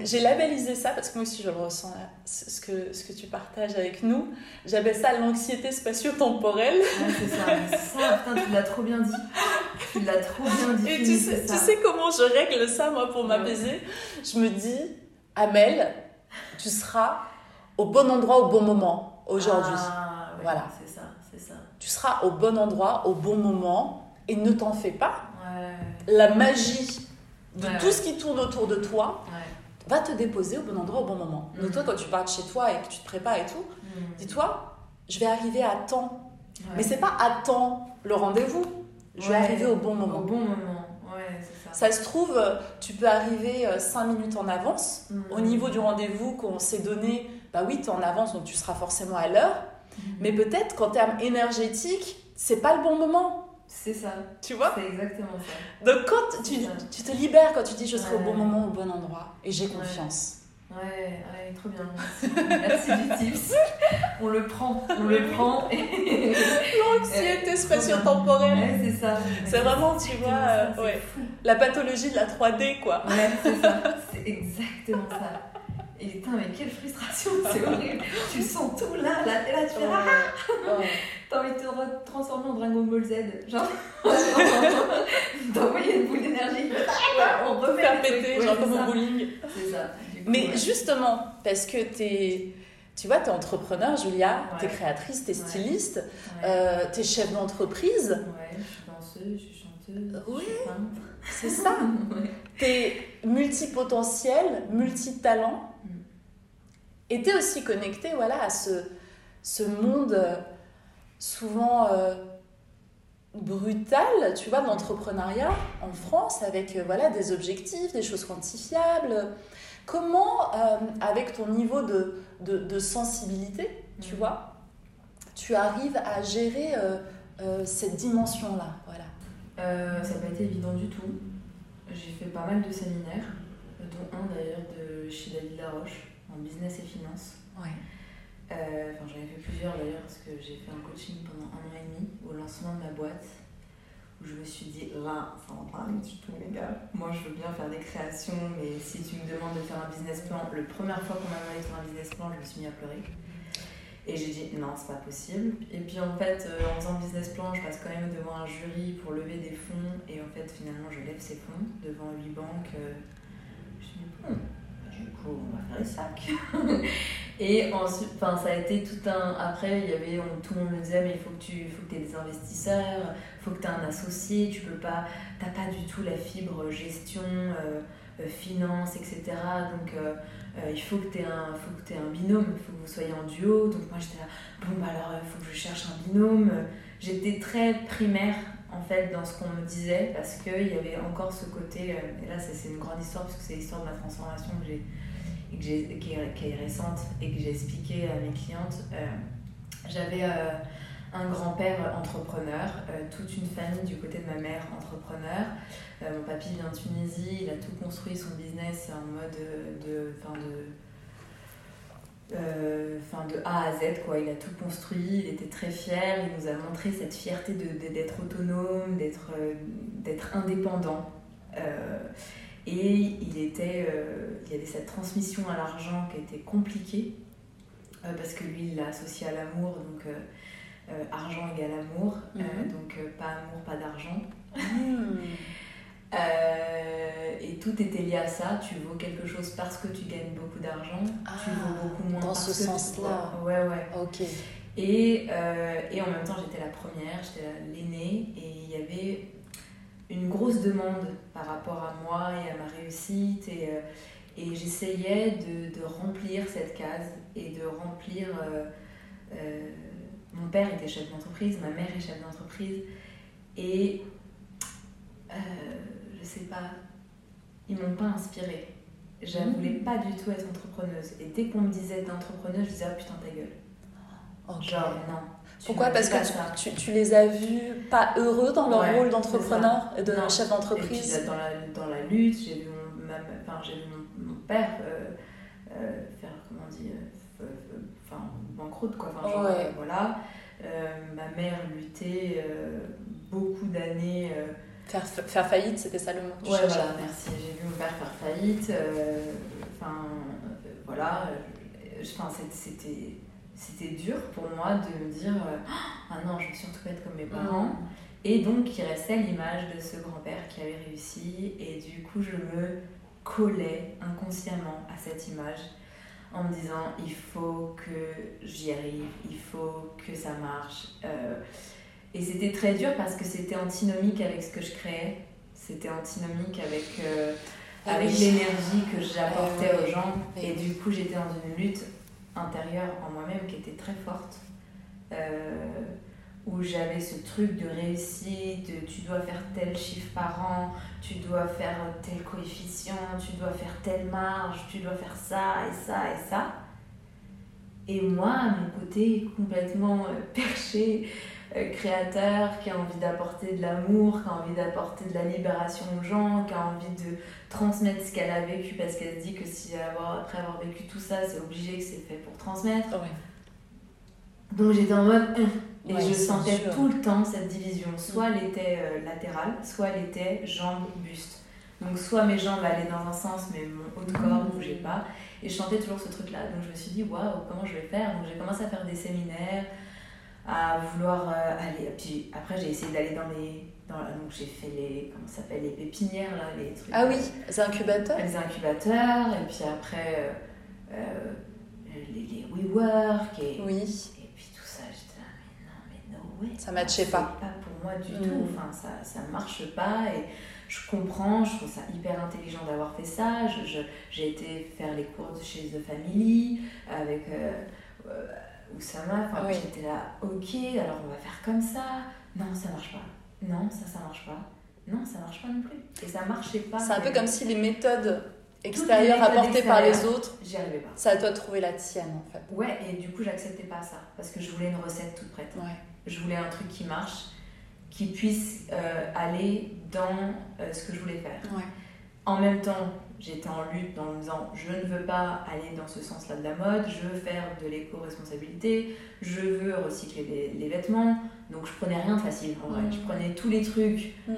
J'ai labellisé ça parce que moi aussi je le ressens, là, ce que, ce que tu partages avec nous. J'appelle ça l'anxiété spatio-temporelle. Ouais, c'est ça. Putain, tu l'as trop bien dit. Tu l'as trop bien dit. Et tu sais, tu comment je règle ça, moi, pour m'apaiser? Je me dis, Amel, tu seras au bon endroit au bon moment aujourd'hui. Ah, ouais, Voilà. C'est ça, c'est ça. Tu seras au bon endroit au bon moment et ne t'en fais pas. La magie de Ouais, tout ouais. ce qui tourne autour de toi Ouais. va te déposer au bon endroit au bon moment. Donc Mhm. toi, quand tu pars de chez toi et que tu te prépares et tout, Mm. dis-toi, je vais arriver à temps. Mais c'est pas à temps le rendez-vous. Je vais arriver au bon moment. Au bon moment. Ça. Ça se trouve, euh, tu peux arriver 5 minutes en avance. Mhm. Au niveau du rendez-vous qu'on s'est donné, bah oui, tu es en avance, donc tu seras forcément à l'heure. Mais peut-être qu'en termes énergétiques, c'est pas le bon moment. C'est ça. Tu vois C'est exactement ça. Donc quand tu, tu te libères, quand tu dis je serai au bon moment, au bon endroit, et j'ai confiance. Ouais, ouais, trop bien. Merci, Merci du tips. On le prend, on le prend. Et... L'anxiété spatio-temporelle. Ouais, c'est ça. C'est vraiment, tu vois, euh, ouais, fou. la pathologie de la 3D, quoi. Ouais, c'est ça. C'est exactement ça. Et putain, mais quelle frustration, c'est horrible. Tu sens tout là, là, et là, tu fais ah, Ouais. T'as envie de te transformer en Dragon Ball Z. Genre, d'envoyer une boule d'énergie. Ah, on refait Faire péter, genre comme au bowling. C'est ça. Coup, Mais ouais. justement, parce que t'es, tu vois, t'es entrepreneur, Julia, t'es créatrice, t'es styliste, Ouais. euh, t'es chef d'entreprise, Ouais, je suis danseuse, je suis chanteuse, je suis peintre. c'est ça. T'es multipotentiel, multitalent, T'es aussi connecté, voilà, à ce, ce monde euh, souvent euh, brutal, tu vois, de l'entrepreneuriat en France, avec euh, voilà des objectifs, des choses quantifiables. Comment, euh, avec ton niveau de, de, de sensibilité, tu Mm. vois, tu arrives à gérer cette dimension-là, voilà? Ça n'a pas été évident du tout. J'ai fait pas mal de séminaires, dont un d'ailleurs de chez David Laroche, en business et finance. Ouais. Euh, Enfin, j'en ai fait plusieurs d'ailleurs, parce que j'ai fait un coaching pendant un an et demi au lancement de ma boîte, où je me suis dit, là, ça en parle du tout, les gars. Moi, je veux bien faire des créations, mais si tu me demandes de faire un business plan, la première fois qu'on m'a demandé de faire un business plan, je me suis mis à pleurer. Et j'ai dit non, c'est pas possible. Et puis en fait, euh, en faisant business plan, je passe quand même devant un jury pour lever des fonds. Et en fait, finalement, je lève ces fonds devant 8 banques. euh, je me dis, bon, du on va faire les sacs. Et ensuite, ça a été tout un. Après, il y avait, tout le monde me disait, mais il faut que tu faut que aies des investisseurs, il faut que tu aies un associé, tu peux pas. T'as pas du tout la fibre gestion, euh, euh, finance, etc. Donc, euh, il faut que tu aies, un un binôme, il faut que vous soyez en duo. Donc, moi, j'étais là, bon, bah alors, il faut que je cherche un binôme. J'étais très primaire, en fait, dans ce qu'on me disait, parce qu'il y avait encore ce côté. et là, c'est une grande histoire, parce que c'est l'histoire de ma transformation que j'ai que qui, est, récente et que j'ai expliqué à mes clientes. Euh, J'avais euh, un grand-père entrepreneur, euh, toute une famille du côté de ma mère entrepreneur. Mon papy vient de Tunisie, il a tout construit son business en mode de, fin de, euh, de A à Z. Quoi. Il a tout construit, il était très fier, il nous a montré cette fierté de- d'être autonome, d'être d'être indépendant. Et il, était, euh, il y avait cette transmission à l'argent qui était compliquée, euh, parce que lui, il l'a associé à l'amour, donc euh, argent égale amour, Mhm. donc pas amour, pas d'argent. Hmm. Et tout était lié à ça, tu vaux quelque chose parce que tu gagnes beaucoup d'argent, tu Ah, vaux beaucoup moins dans parce ce tu- sens-là. Ouais, ouais. Ok. Et, et en même temps, j'étais la première, j'étais la- l'aînée, et il y avait une grosse demande par rapport à moi et à ma réussite. Et, euh, et j'essayais de, de remplir cette case et de remplir. euh, euh, mon père était chef d'entreprise, ma mère est chef d'entreprise, et euh, je sais pas, ils m'ont pas inspirée. Je Mhm. voulais pas du tout être entrepreneuse. Et dès qu'on me disait d'entrepreneuse, je disais ah putain ta gueule. Genre non. Pourquoi Parce que tu, tu, tu les as vus pas heureux dans leur Ouais, rôle d'entrepreneur, de Non. chef d'entreprise. puis dans la, dans la lutte, j'ai vu mon, ma- enfin, j'ai vu mon, mon père euh, euh, faire, comment on dit, euh, enfin, banqueroute quoi. Enfin, genre, Ouais. euh, voilà. Euh, ma mère luttait euh, beaucoup d'années. euh, Faire, faire faillite, c'était ça le mot. Ouais, voilà, merci. J'ai vu mon père faire faillite. euh, Enfin, euh, voilà. euh, Enfin, c'était, c'était dur pour moi de me dire euh, Ah non, je veux surtout pas être comme mes parents. Et donc, il restait l'image de ce grand-père qui avait réussi. Et du coup, je me collais inconsciemment à cette image en me disant il faut que j'y arrive, il faut que ça marche. Euh, et c'était très dur parce que c'était antinomique avec ce que je créais. C'était antinomique avec, euh, avec l'énergie que j'apportais aux gens. Et du coup, j'étais dans une lutte intérieure en moi-même qui était très forte. Euh, où j'avais ce truc de réussite, de tu dois faire tel chiffre par an, tu dois faire tel coefficient, tu dois faire telle marge, tu dois faire ça et ça et ça. Et moi, mon côté complètement euh, perché, euh, créateur, qui a envie d'apporter de l'amour, qui a envie d'apporter de la libération aux gens, qui a envie de transmettre ce qu'elle a vécu parce qu'elle se dit que si avoir, après avoir vécu tout ça, c'est obligé que c'est fait pour transmettre. Ouais. Donc j'étais en mode hum. et Ouais, je sentais sûr. tout le temps cette division. Soit elle était euh, latérale, soit elle était jambe buste. Donc soit mes jambes allaient dans un sens, mais mon haut de corps ne bougeait pas. Et je sentais toujours ce truc-là. Donc je me suis dit waouh, comment je vais faire? Donc j'ai commencé à faire des séminaires, à vouloir euh, aller. Puis après j'ai essayé d'aller dans les, dans, donc j'ai fait les, comment s'appelle, les pépinières là, les trucs. Ah oui, c'est incubateur. Les incubateurs et puis après euh, euh, les, les WeWork et Oui. et puis tout ça, j'étais là, mais non, mais no way. Ça matchait pas. pas pour moi du Mm. tout. Enfin, ça, ça marche pas et je comprends, je trouve ça hyper intelligent d'avoir fait ça. J'ai été faire les cours de chez The Family avec euh, euh, Oussama. Enfin, Oui. j'étais là, ok, alors on va faire comme ça. Non, ça marche pas. Non, ça, ça marche pas. Non, ça marche pas non plus. Et ça marchait pas. C'est un peu comme si les méthodes extérieures méthodes apportées par les autres, J'y arrivais pas. c'est à toi de trouver la tienne en fait. Ouais, et du coup, j'acceptais pas ça parce que je voulais une recette toute prête. Ouais. Je voulais un truc qui marche, qui puisse euh, aller dans euh, ce que je voulais faire. Ouais. En même temps, j'étais en lutte en me disant je ne veux pas aller dans ce sens-là de la mode, je veux faire de l'éco-responsabilité, je veux recycler les, les vêtements. Donc je prenais rien de facile en vrai. Mm. Je prenais tous les trucs Mm.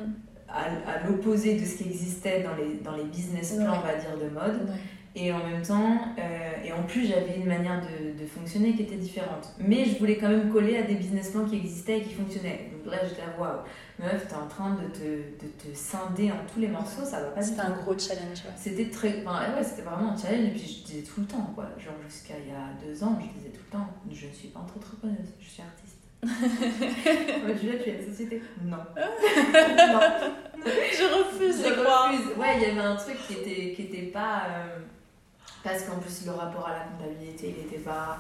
à, à l'opposé de ce qui existait dans les, dans les business plans, Ouais. on va dire, de mode. Ouais. Et en même temps, euh, et en plus, j'avais une manière de, de fonctionner qui était différente. Mais je voulais quand même coller à des business plans qui existaient et qui fonctionnaient. Donc là, waouh, meuf, t'es en train de te, de te scinder en tous les morceaux, ça va pas C'était un gros challenge. ouais. C'était très. Enfin, ouais, c'était vraiment un challenge. Et puis je disais tout le temps, quoi. Genre jusqu'à il y a deux ans, je disais tout le temps je ne suis pas entrepreneuse, je suis artiste. ouais, Julia, tu as une société Non. non. Je refuse Je d'y croire. refuse. Ouais, il y avait un truc qui était, qui était pas. euh, parce qu'en plus, le rapport à la comptabilité, il était pas.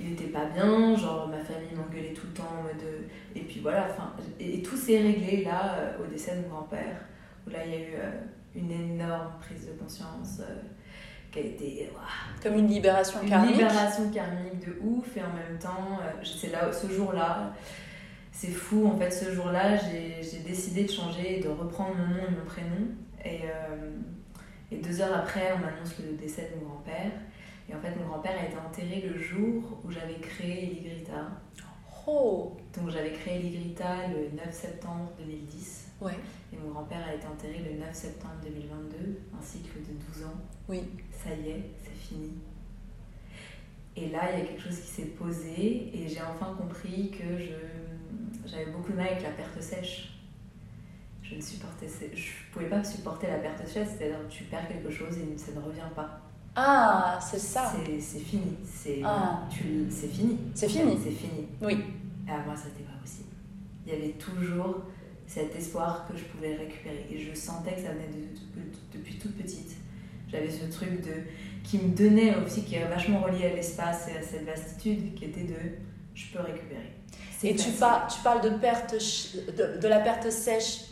Il était pas bien, genre ma famille m'engueulait tout le temps en mode. euh, Et puis voilà, enfin. Et, et tout s'est réglé là, euh, au décès de mon grand-père, où là, il y a eu euh, une énorme prise de conscience euh, qui a été. Comme une libération une karmique. libération karmique de ouf et en même temps c'est là ce jour-là c'est fou en fait ce jour-là j'ai j'ai décidé de changer de reprendre mon nom et mon prénom et, et deux heures après on m'annonce le décès de mon grand-père et en fait mon grand-père a été enterré le jour où j'avais créé Eligrita Oh, donc j'avais créé Eligrita le 9 septembre 2010 ouais. et mon grand-père a été enterré le 9 septembre 2022 un cycle de 12 ans Oui. ça y est, c'est fini. Et là, il y a quelque chose qui s'est posé et j'ai enfin compris que je, j'avais beaucoup de mal avec la perte sèche. Je ne supportais, je pouvais pas supporter la perte sèche, c'est-à-dire que tu perds quelque chose et ça ne revient pas. Ah, c'est ça. C'est, fini, c'est, Ah. c'est fini. C'est fini. C'est fini. Oui. Et à moi, ça n'était pas possible. Il y avait toujours cet espoir que je pouvais récupérer. Et je sentais que ça venait de- de- depuis toute petite. J'avais ce truc de, qui me donnait aussi, qui est vachement relié à l'espace et à cette vastitude, qui était de je peux récupérer. Et tu, facile. par- tu parles de, perte, de, de la perte sèche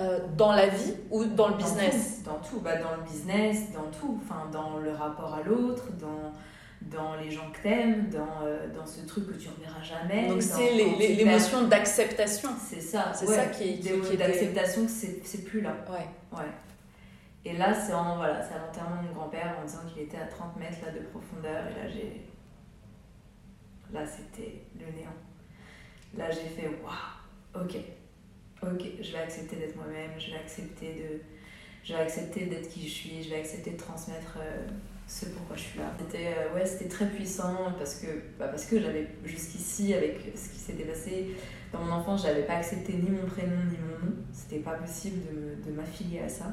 euh, dans la vie ou dans le Dans business? tout, Dans tout, Bah, dans le business, dans tout. Enfin, dans le rapport à l'autre, dans, dans les gens que t'aimes, dans, euh, dans ce truc que tu reverras jamais. Donc dans- c'est l'émotion d'acceptation. C'est ça. C'est ouais. ça qui- qui- Des- qui était- D'acceptation que c'est c'est plus là. Ouais. Ouais. Et là, c'est en, voilà, c'est à l'enterrement de mon grand-père en disant qu'il était à 30 mètres là, de profondeur. Et là, j'ai. Là, c'était le néant. Là, j'ai fait waouh, ok, ok, je vais accepter d'être moi-même, je vais accepter de. Je vais accepter d'être qui je suis, je vais accepter de transmettre euh, ce pourquoi je suis là. C'était euh, très puissant parce que, bah, parce que j'avais jusqu'ici, avec ce qui s'était passé dans mon enfance, j'avais pas accepté ni mon prénom ni mon nom. C'était pas possible de m'affilier à ça.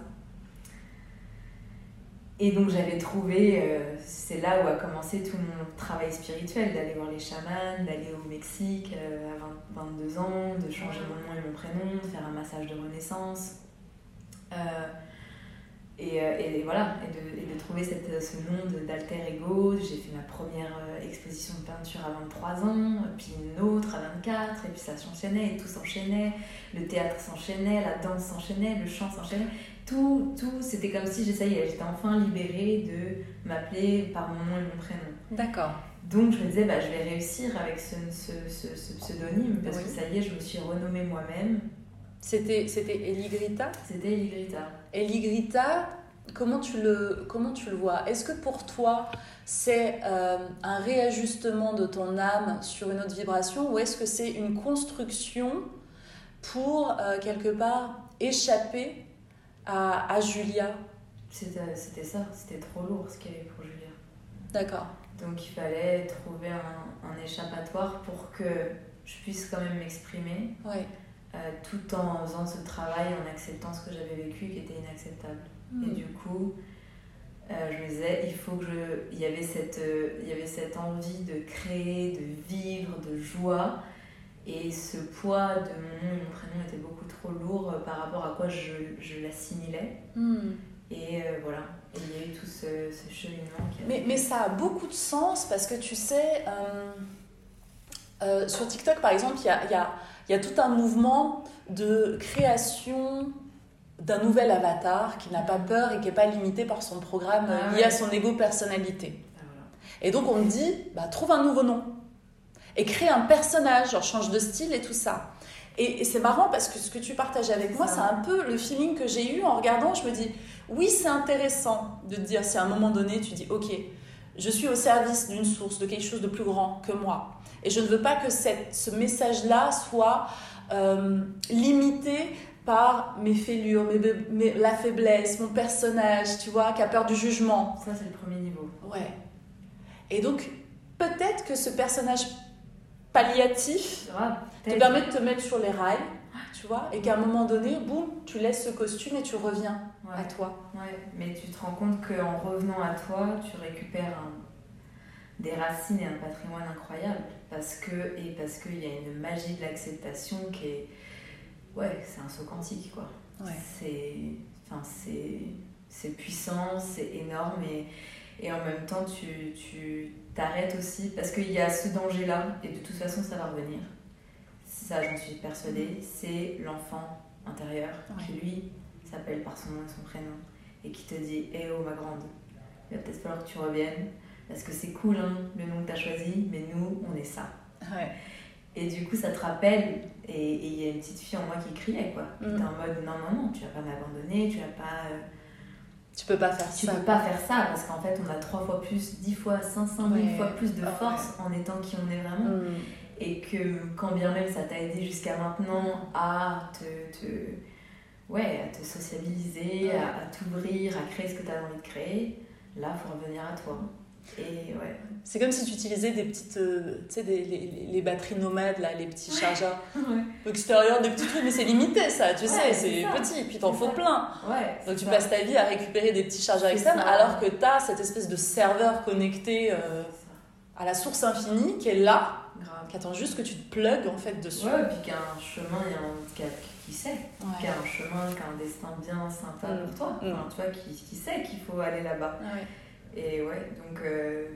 Et donc j'avais trouvé, euh, c'est là où a commencé tout mon travail spirituel, d'aller voir les chamans, d'aller au Mexique euh, à 20 22 ans, de changer mon nom et mon prénom, de faire un massage de renaissance. Euh, et, et voilà, et de, et de trouver cette, ce monde d'alter ego. J'ai fait ma première exposition de peinture à 23 ans, puis une autre à 24, et puis ça s'enchaînait, et tout s'enchaînait. Le théâtre s'enchaînait, la danse s'enchaînait, le chant s'enchaînait. Tout, tout, c'était comme si j'essayais, j'étais enfin libérée de m'appeler par mon nom et mon prénom. D'accord. Donc je me disais, bah, je vais réussir avec ce, ce, ce, ce pseudonyme, parce Oui. que ça y est, je me suis renommée moi-même. C'était c'était Eligrita. C'était Eligrita. Eligrita, comment tu le, comment tu le vois? Est-ce que pour toi, c'est euh, un réajustement de ton âme sur une autre vibration ou est-ce que c'est une construction pour, euh, quelque part, échapper à, à Julia C'était ça, c'était trop lourd ce qu'il y avait pour Julia. D'accord. Donc il fallait trouver un, un échappatoire pour que je puisse quand même m'exprimer, euh, tout en faisant ce travail, en acceptant ce que j'avais vécu qui était inacceptable. Et du coup, euh, je me disais, il faut que je. Il y avait cette, euh, il y avait cette envie de créer, de vivre, de joie. Et ce poids de mon nom et mon prénom était beaucoup trop lourd euh, par rapport à quoi je, je l'assimilais. Hmm. Et euh, voilà. Et il y a eu tout ce, ce cheminement qui a Mais, mais ça a beaucoup de sens parce que tu sais, euh, euh, sur TikTok par exemple, il y a, y, a, y a tout un mouvement de création d'un nouvel avatar qui n'a pas peur et qui n'est pas limité par son programme Ah lié à son ego personnalité. Ah. Et donc on me dit, bah, trouve un nouveau nom et crée un personnage, genre change de style et tout ça. Et, et c'est marrant parce que ce que tu partages avec moi, c'est un peu le feeling que j'ai eu en regardant. Je me dis, oui, c'est intéressant de te dire si à un moment donné tu dis, ok, je suis au service d'une source, de quelque chose de plus grand que moi. Et je ne veux pas que cette, ce message-là soit euh, limité par mes fêlures, mes, mes- la faiblesse, mon personnage, tu vois, qui a peur du jugement. Ça, c'est le premier niveau. Ouais. Et donc, peut-être que ce personnage palliatif Grave. te permet de te mettre sur les rails, tu vois, et qu'à un moment donné, boum, tu laisses ce costume et tu reviens Ouais. à toi. Ouais, mais tu te rends compte qu'en revenant à toi, tu récupères un- des racines et un patrimoine incroyable. Parce que, et parce qu'il y a une magie de l'acceptation qui est. Ouais, c'est un saut quantique, quoi. Ouais. C'est. Enfin, c'est. C'est puissant, c'est énorme et, et en même temps, tu tu t'arrêtes aussi parce qu'il y a ce danger-là et de toute façon, ça va revenir. Ça, j'en suis persuadée. C'est l'enfant intérieur qui, lui, s'appelle par son nom et son prénom et qui te dit Eh oh, ma grande, il va peut-être falloir que tu reviennes parce que c'est cool hein, le nom que tu as choisi, mais nous, on est ça. Ouais. Et du coup, ça te rappelle, et il y a une petite fille en moi qui criait quoi. Qui Mm. était en mode Non, non, non, tu vas pas m'abandonner, tu vas pas. euh, Tu peux pas faire tu ça. peux pas faire ça parce qu'en fait, on a trois fois plus, dix fois, 500 000 Ouais. fois plus de Ah force en étant qui on est vraiment Mm. et que quand bien même ça t'a aidé jusqu'à maintenant à te, te ouais à te sociabiliser Ouais. à, à t'ouvrir à créer ce que tu as envie de créer là faut revenir à toi ouais C'est comme si tu utilisais des petites, euh, tu sais, les, les- batteries nomades, là, les petits chargeurs extérieurs, des petits trucs, mais c'est limité ça, tu sais, Ouais, c'est petit, puis t'en faut ça. plein. ouais Donc tu ça. passes ta vie à récupérer des petits chargeurs externes, ça. alors que t'as cette espèce de serveur connecté euh, à la source infinie qui est là, qui attend juste que tu te plugues en fait dessus. ouais et puis qu'il y a un chemin il y a un qui, a- qui sait Ouais. qu'il y a un chemin qui a un destin bien sympa Mm. pour toi Mm. Enfin, tu vois qui, qui sait qu'il faut aller là-bas Ouais. Et ouais donc euh,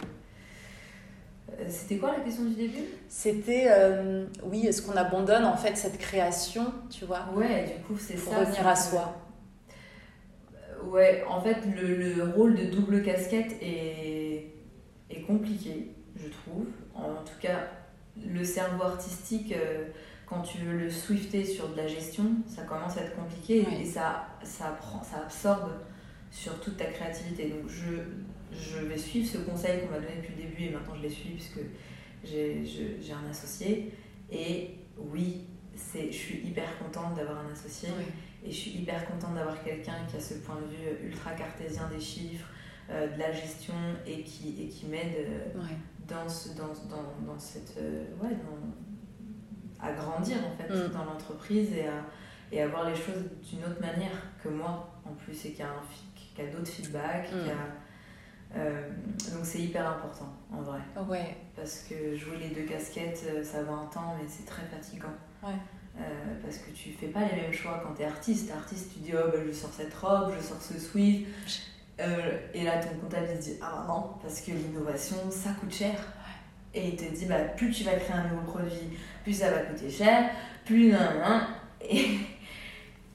euh, c'était quoi la question du début? C'était, euh, oui, est-ce qu'on abandonne en fait cette création, tu vois, Ouais, du coup, c'est pour ça. revenir c'est à soi Ouais, en fait, le, le rôle de double casquette est, est compliqué, je trouve. En tout cas, le cerveau artistique, quand tu veux le swifter sur de la gestion, ça commence à être compliqué et ça, ça, prend, ça absorbe sur toute ta créativité. Donc, je, je vais suivre ce conseil qu'on m'a donné depuis le début et maintenant je les suis puisque j'ai un associé. Et oui, je suis hyper contente d'avoir un associé. Et je suis hyper contente d'avoir quelqu'un qui a ce point de vue ultra cartésien des chiffres, euh, de la gestion et qui, et qui m'aide euh, dans, ce, dans, dans, dans cette. euh, ouais, dans- à grandir en fait Mm. dans l'entreprise et à, et à voir les choses d'une autre manière que moi en plus et qui a, qui a d'autres feedbacks. Mm. qui a- euh, donc c'est hyper important en vrai Ouais. parce que jouer les deux casquettes euh, ça va un temps mais c'est très fatigant. Ouais. Euh, parce que tu fais pas les mêmes choix quand t'es artiste. Artiste, tu dis oh bah, je sors cette robe, je sors ce sweat. Euh, et là ton comptable il se dit ah non parce que l'innovation ça coûte cher. Et il te dit bah plus tu vas créer un nouveau produit, plus ça va coûter cher, plus nan, nan. Et,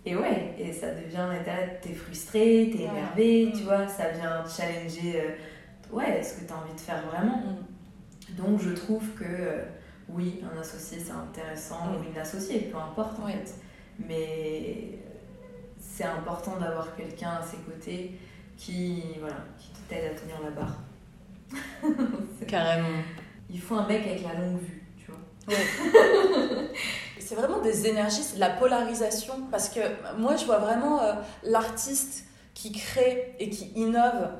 et ouais, et ça devient t'es frustré, t'es Ouais. énervé, Mm. tu vois, ça vient challenger euh, ouais ce que t'as envie de faire vraiment. Mm. Donc je trouve que euh, oui, un associé c'est intéressant, ou une associée, peu importe en Oui. fait. Mais c'est important d'avoir quelqu'un à ses côtés qui, voilà, qui t'aide à tenir la barre. Carrément. Il faut un mec avec la longue vue, tu vois. C'est vraiment des énergies, c'est de la polarisation. Parce que moi, je vois vraiment euh, l'artiste qui crée et qui innove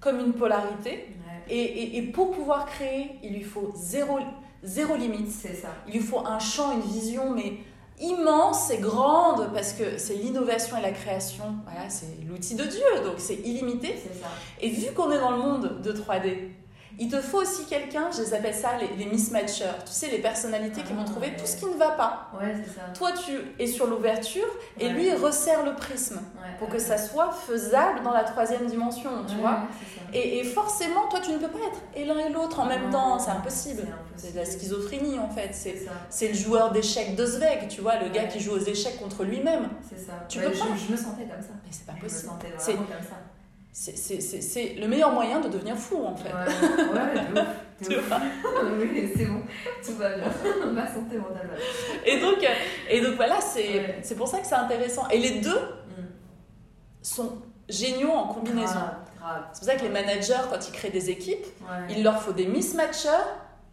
comme une polarité. Et, et- et pour pouvoir créer, il lui faut zéro, zéro limite. C'est ça. Il lui faut un champ, une vision, mais immense et grande, parce que c'est l'innovation et la création. Voilà, c'est l'outil de Dieu, donc c'est illimité. C'est ça. Et vu qu'on est dans le monde de 3D, il te faut aussi quelqu'un, je les appelle ça les, les mismatchers. Tu sais, les personnalités qui vont Ah, trouver ouais. tout ce qui ne va pas. Ouais, c'est ça. Toi, tu es sur l'ouverture et Ouais. lui, il resserre le prisme Ouais, pour que ça soit faisable dans la troisième dimension, tu vois. Et, et forcément, toi, tu ne peux pas être et l'un et l'autre en même Non, temps, c'est impossible. c'est de la schizophrénie en fait. C'est le joueur d'échecs de Zweig, tu vois, le gars qui joue aux échecs contre lui-même. C'est ça. Tu peux je, pas. je me sentais comme ça. Mais c'est pas Je me possible. C'est- vraiment comme ça. C'est- le meilleur moyen de devenir fou en fait. Ouais, ouais, de ouf. Oui, c'est bon. Tout va bien. Ma santé mentale. Et donc, euh, et donc voilà, c'est Ouais. c'est pour ça que c'est intéressant. Et les deux Mm. sont géniaux en combinaison. C'est pour ça que les managers, quand ils créent des équipes, il leur faut des mismatchers.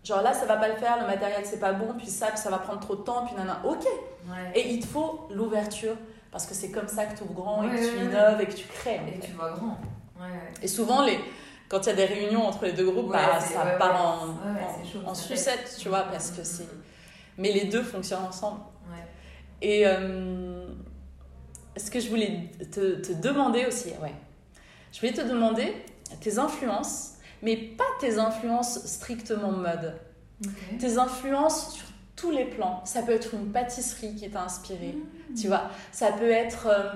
Genre là, ça va pas le faire, le matériel c'est pas bon, puis ça, puis ça va prendre trop de temps, puis nana. Ok. Et il te faut l'ouverture, Parce que c'est comme ça que tu ouvres grand et que tu innoves et que tu crées. en Et fait. tu vois grand. Et souvent, les... quand il y a des réunions entre les deux groupes, bah, ça part en, chaud, en ça fait- sucette, tu vois, parce que c'est. Mais les deux fonctionnent ensemble. Ouais. Et euh, ce que je voulais te, te demander aussi, ouais. Je voulais te demander tes influences, mais pas tes influences strictement mode. Ok. Tes influences sur tous les plans. Ça peut être une pâtisserie qui t'a inspiré, Mmh. tu vois. Ça peut être euh,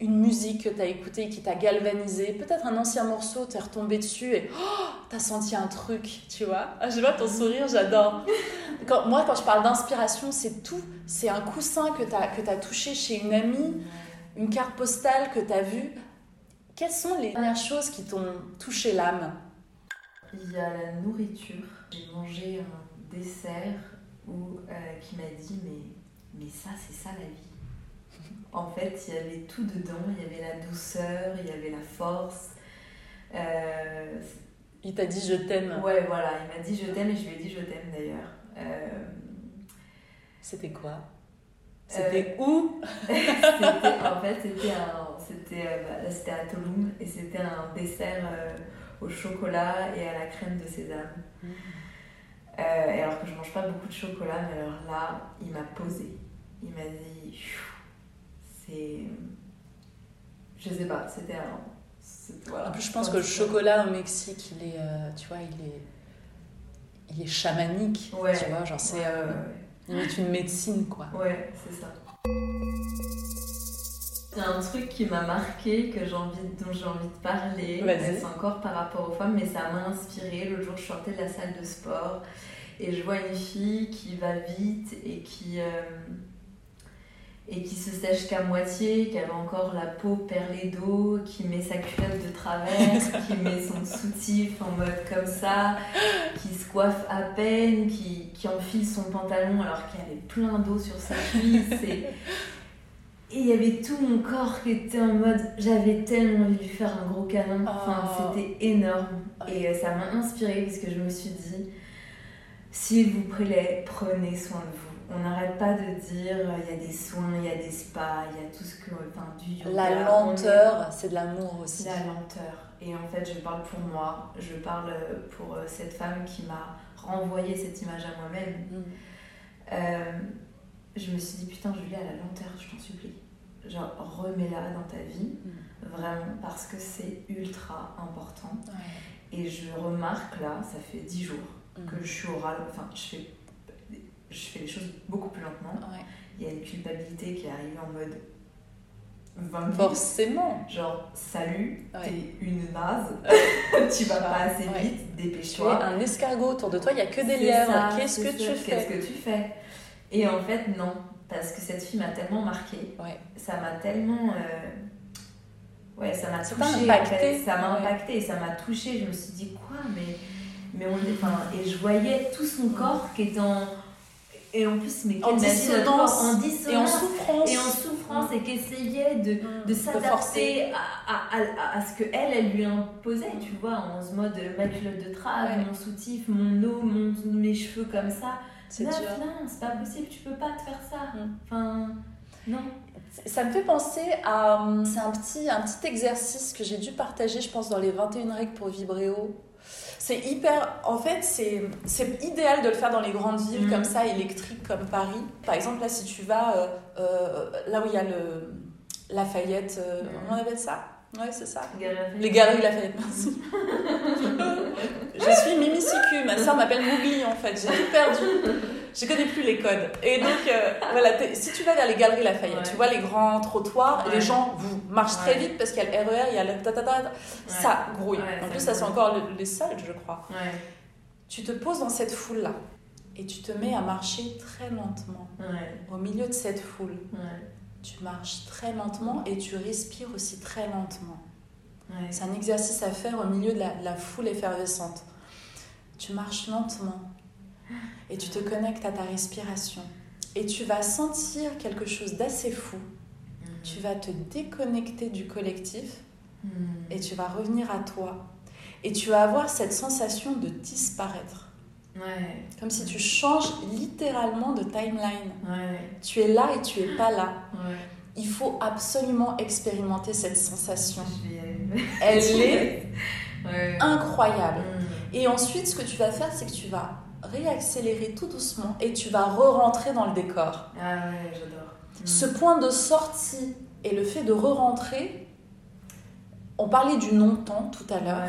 une musique que t'as écoutée qui t'a galvanisé. Peut-être un ancien morceau, t'es retombé dessus et oh, t'as senti un truc, tu vois. Ah, je vois ton sourire, j'adore. Quand, moi, quand je parle d'inspiration, c'est tout. C'est un coussin que t'as que t'as touché chez une amie, une carte postale que t'as vue. Quelles sont les dernières choses qui t'ont touché l'âme? Il y a la nourriture. J'ai mangé un dessert où, euh, qui m'a dit mais, mais ça c'est ça la vie. En fait il y avait tout dedans, il y avait la douceur, il y avait la force. Euh, Il t'a dit je t'aime. ouais voilà, il m'a dit je t'aime et je lui ai dit je t'aime d'ailleurs. Euh, C'était quoi? C'était où? en fait c'était un c'était bah, c'était à Tulum et c'était un dessert au chocolat et à la crème de sésame. Euh, et alors que je mange pas beaucoup de chocolat, mais alors là, il m'a posé. Il m'a dit, c'est, je sais pas, c'était un, voilà. En plus, je pense que le chocolat au Mexique, il est, euh, tu vois, il est, il est chamanique. Ouais. Tu vois, genre c'est Ouais, euh, ouais, une médecine, quoi. Ouais, c'est ça. C'est un truc qui m'a marqué, que j'ai envie, dont j'ai envie de parler. C'est encore par rapport aux femmes, mais ça m'a inspiré. L'autre jour, je sortais de la salle de sport et je vois une fille qui va vite et qui, euh, et qui se sèche qu'à moitié, qui avait encore la peau perlée d'eau, qui met sa culotte de travers, qui met son soutif en mode comme ça, qui se coiffe à peine, qui, qui enfile son pantalon alors qu'il y avait plein d'eau sur sa cuisse. Et, et il y avait tout mon corps qui était en mode j'avais tellement envie de lui faire un gros câlin. Enfin, Oh. c'était énorme. Et euh, ça m'a inspirée parce que je me suis dit s'il vous plaît, prenez soin de vous. On n'arrête pas de dire euh, il y a des soins, il y a des spas, il y a tout ce que. Enfin, du yoga. La lenteur, c'est de l'amour aussi. la lenteur. Et en fait, je parle pour moi, je parle pour euh, cette femme qui m'a renvoyé cette image à moi-même. Mm. Euh, je me suis dit, putain, Julia, la lenteur, je t'en supplie. Genre, remets-la dans ta vie, vraiment, parce que c'est ultra important. Ouais. Et je remarque là, ça fait 10 jours Mm. que je suis orale, enfin, je fais, je fais les choses beaucoup plus lentement. Ouais. Il y a une culpabilité qui est arrivée en mode 20 Forcément. Genre, salut, Ouais. t'es une naze, tu vas pas assez vite, Tu es dépêche-toi. un escargot autour de toi, il n'y a que des lièvres. Qu'est-ce que tu fais? Et en fait, non, parce que cette fille m'a tellement marqué, Ouais. ça m'a tellement. euh, Ouais, ça m'a Ça t'a touché. impacté. Ça m'a Ouais. impacté, ça m'a touché. Je me suis dit, quoi Mais, mais on. Enfin, et je voyais tout son corps qui était en. Et en plus, mais En dissonance. en dissonance. Et en souffrance. et en souffrance et qu'essayait de, Mm. de s'adapter à, à, à, à ce que elle, elle lui imposait, tu vois, en ce mode euh, ma culotte de trave, Ouais. mon soutif, mon eau, mon, mes cheveux comme ça. C'est non, c'est pas possible, tu peux pas te faire ça. Mm. Enfin, non. Ça me fait penser à. hum, C'est un petit, un petit exercice que j'ai dû partager, je pense, dans les 21 règles pour Vibréo. C'est hyper. En fait, c'est c'est idéal de le faire dans les grandes villes Mhm. comme ça, électriques comme Paris. Par exemple, là, si tu vas euh, euh, là où il y a le Lafayette, euh, comment on appelle ça? Ouais, c'est ça. Galerie Les galeries Lafayette, merci. je suis Mimi Sicu, ma soeur m'appelle Mougli en fait, j'ai tout perdu. Je connais plus les codes. Et donc, euh, voilà, si tu vas vers les galeries Lafayette, Ouais. tu vois les grands trottoirs, Ouais. les gens vous marchent très vite parce qu'il y a le RER, il y a le tatata, ça grouille. En plus, ça c'est encore le- les soldes, je crois. Tu te poses dans cette foule-là et tu te mets à marcher très lentement au milieu de cette foule. Tu marches très lentement et tu respires aussi très lentement. ouais. C'est un exercice à faire au milieu de la, de la foule effervescente. Tu marches lentement et tu te connectes à ta respiration. Et tu vas sentir quelque chose d'assez fou. Tu vas te déconnecter du collectif Mm. et tu vas revenir à toi. Et tu vas avoir cette sensation de disparaître. Ouais, Comme si tu changes littéralement de timeline. ouais, Tu es là et tu es pas là. ouais. Il faut absolument expérimenter cette sensation. Elle est incroyable. Mm. Et ensuite, ce que tu vas faire, c'est que tu vas réaccélérer tout doucement et tu vas re-rentrer dans le décor. Ah ouais, j'adore. Mm. Ce point de sortie et le fait de re-rentrer, on parlait du non-temps tout à l'heure.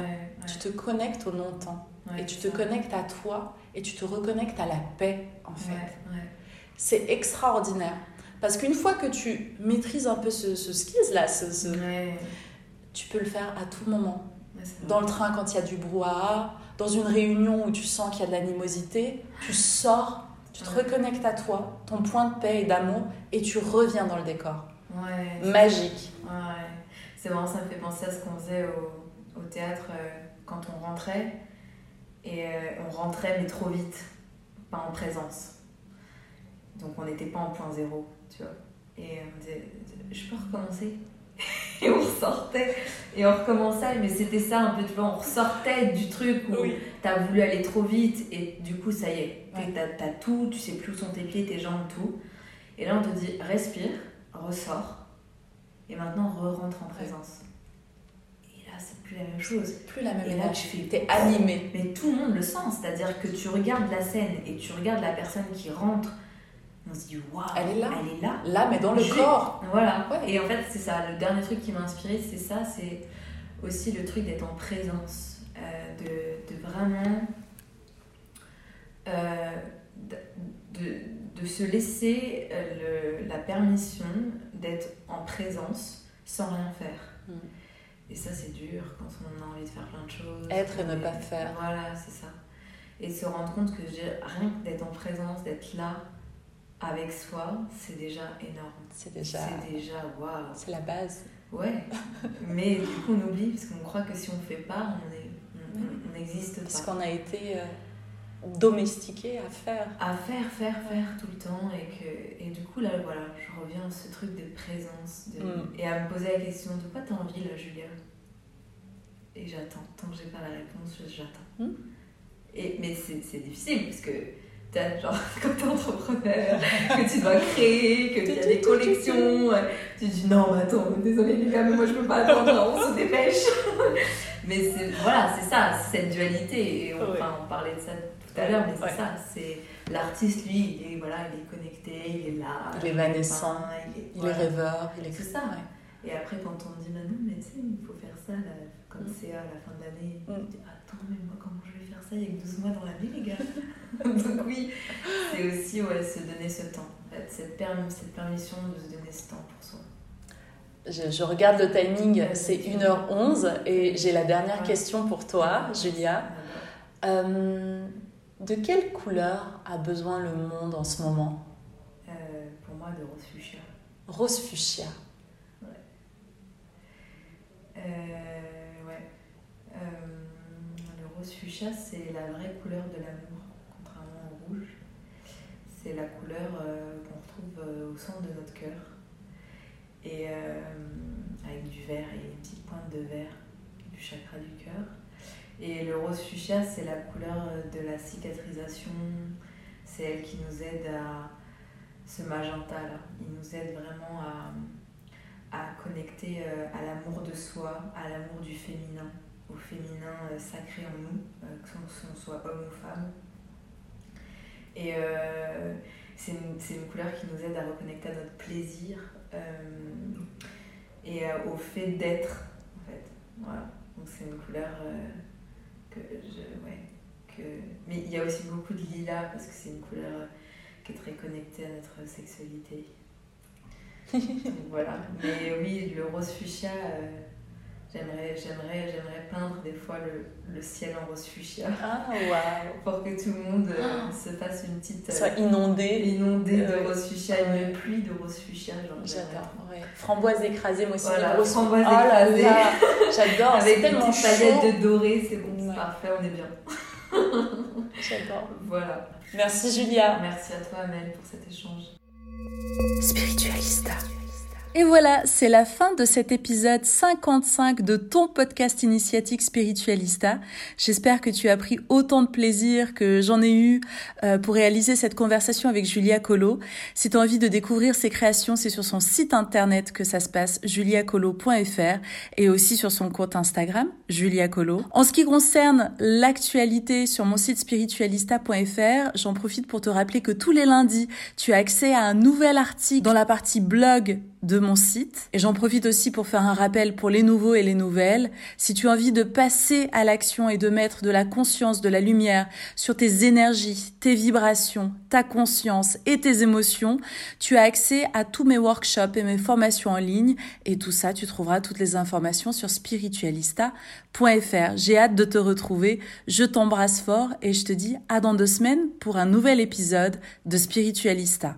Tu te connectes au non-temps Ouais, et tu te ça. connectes à toi et tu te reconnectes à la paix en fait. Ouais. C'est extraordinaire. Parce qu'une fois que tu maîtrises un peu ce, ce skills là, ce- tu peux le faire à tout moment. Dans le train quand il y a du brouhaha, dans une réunion où tu sens qu'il y a de l'animosité, tu sors, tu te reconnectes à toi, ton point de paix et d'amour, et tu reviens dans le décor. Ouais, Magique. Ouais, c'est marrant, ça me fait penser à ce qu'on faisait au, au théâtre euh, quand on rentrait. Et euh, on rentrait, mais trop vite, pas en présence. Donc on n'était pas en point zéro, tu vois. Et on disait, je peux recommencer? Et on ressortait, et on recommençait, mais c'était ça un peu, tu vois, on ressortait du truc où Oui. t'as voulu aller trop vite, et du coup, ça y est, Ouais. t'as t'as tout, tu sais plus où sont tes pieds, tes jambes, tout. Et là, on te dit, respire, ressors, et maintenant, re-rentre en présence. Là, c'est plus la même chose. Plus la même Et là, tu fais T'es animé. Mais tout le monde le sent, c'est-à-dire que tu regardes la scène et tu regardes la personne qui rentre, on se dit waouh, Elle est là. elle est là. Là, mais dans le corps. Voilà. Ouais. Et en fait, c'est ça. Le dernier truc qui m'a inspiré, c'est ça. C'est aussi le truc d'être en présence, euh, de, de vraiment euh, de, de- de se laisser euh, le- la permission d'être en présence sans rien faire. Mm. Et ça, c'est dur quand on a envie de faire plein de choses. Être et ne pas faire. Voilà, c'est ça. Et se rendre compte que rien que d'être en présence, d'être là avec soi, c'est déjà énorme. C'est déjà. C'est déjà waouh. C'est la base. Ouais. Mais du coup, on oublie parce qu'on croit que si on ne fait pas, on est- on- n'existe Parce pas. qu'on a été euh, domestiqué à faire. À faire, faire, faire tout le temps. Et, que, et du coup, là, voilà, je reviens à ce truc de présence. De, Mm. Et à me poser la question de quoi t'as envie là, Julia? Et j'attends. Tant que j'ai pas la réponse, je- j'attends. Mm. Et, mais c'est difficile parce que t'as genre, quand t'es entrepreneur, que tu dois créer, que tu as des collections, tu dis non, mais attends, désolé les gars, mais moi je peux pas attendre, on se dépêche. mais c'est voilà, c'est ça, cette dualité. Et on, Ouais. enfin, on parlait de ça tout à l'heure, mais c'est Ouais. ça. C'est l'artiste, lui, il est, voilà, il est connecté, il est là. Il est évanescent, il est, Il voilà. est rêveur, il est. C'est ça, ouais. Et après, quand on dit, maintenant, mais tu sais, il faut faire ça, là, comme Mm. c'est à la fin de l'année, Mm. on me dit, attends, mais moi, comment je vais faire ça Il y a que 12 mois dans l'année, les gars. Donc, oui, c'est aussi ouais, se donner ce temps, en fait, cette, perm- cette permission de se donner ce temps pour soi. Je, je regarde le timing, c'est c'est 1h11 et j'ai la dernière question pour toi, Julia. Euh, de quelle couleur a besoin le monde en ce moment? Euh, pour moi, de rose fuchsia. Rose fuchsia. Euh, ouais. Euh, le rose fuchsia, c'est la vraie couleur de l'amour, contrairement au rouge. C'est la couleur qu'on retrouve au centre de notre cœur. Et avec du vert et une petite pointe de vert du chakra du cœur. Et le rose fuchsia, c'est la couleur euh, de la cicatrisation. C'est elle qui nous aide à ce magenta là. Il nous aide vraiment à à connecter euh, à l'amour de soi, à l'amour du féminin, au féminin euh, sacré en nous, que l'on soit homme ou femme. Et c'est une, couleur qui nous aide à reconnecter à notre plaisir et au fait d'être, en fait. Voilà. Donc c'est une couleur que je... Ouais, que... Mais il y a aussi beaucoup de lilas parce que c'est une couleur euh, qui est très connectée à notre sexualité. Donc voilà. Mais oui, le rose fuchsia, euh, j'aimerais, j'aimerais, j'aimerais peindre des fois le, le ciel en rose fuchsia Ah, waouh pour que tout le monde euh, se fasse une petite. euh, Soit inondé. inondée Euh, de rose fuchsia, une pluie de rose fuchsia. J'adore. Ouais. Framboise écrasée, moi aussi. Voilà, les roses- framboise oh écrasée. là, j'adore. Avec tellement paillettes chaud. de doré, c'est bon, c'est parfait, on est bien. J'adore. Voilà. Merci Julia. Merci à toi, Amel, pour cet échange. Spiritualista. Et voilà, c'est la fin de cet épisode 55 de ton podcast initiatique Spiritualista. J'espère que tu as pris autant de plaisir que j'en ai eu euh, pour réaliser cette conversation avec Julia Colo. Si tu as envie de découvrir ses créations, c'est sur son site internet que ça se passe, juliacolo.fr et aussi sur son compte Instagram, Julia Colo. En ce qui concerne l'actualité sur mon site spiritualista.fr, j'en profite pour te rappeler que tous les lundis, tu as accès à un nouvel article dans la partie blog de mon site. Et j'en profite aussi pour faire un rappel pour les nouveaux et les nouvelles. Si tu as envie de passer à l'action et de mettre de la conscience, de la lumière sur tes énergies, tes vibrations, ta conscience et tes émotions, tu as accès à tous mes workshops et mes formations en ligne. Et tout ça, tu trouveras toutes les informations sur spiritualista.fr. J'ai hâte de te retrouver. Je t'embrasse fort et je te dis à dans deux semaines pour un nouvel épisode de Spiritualista.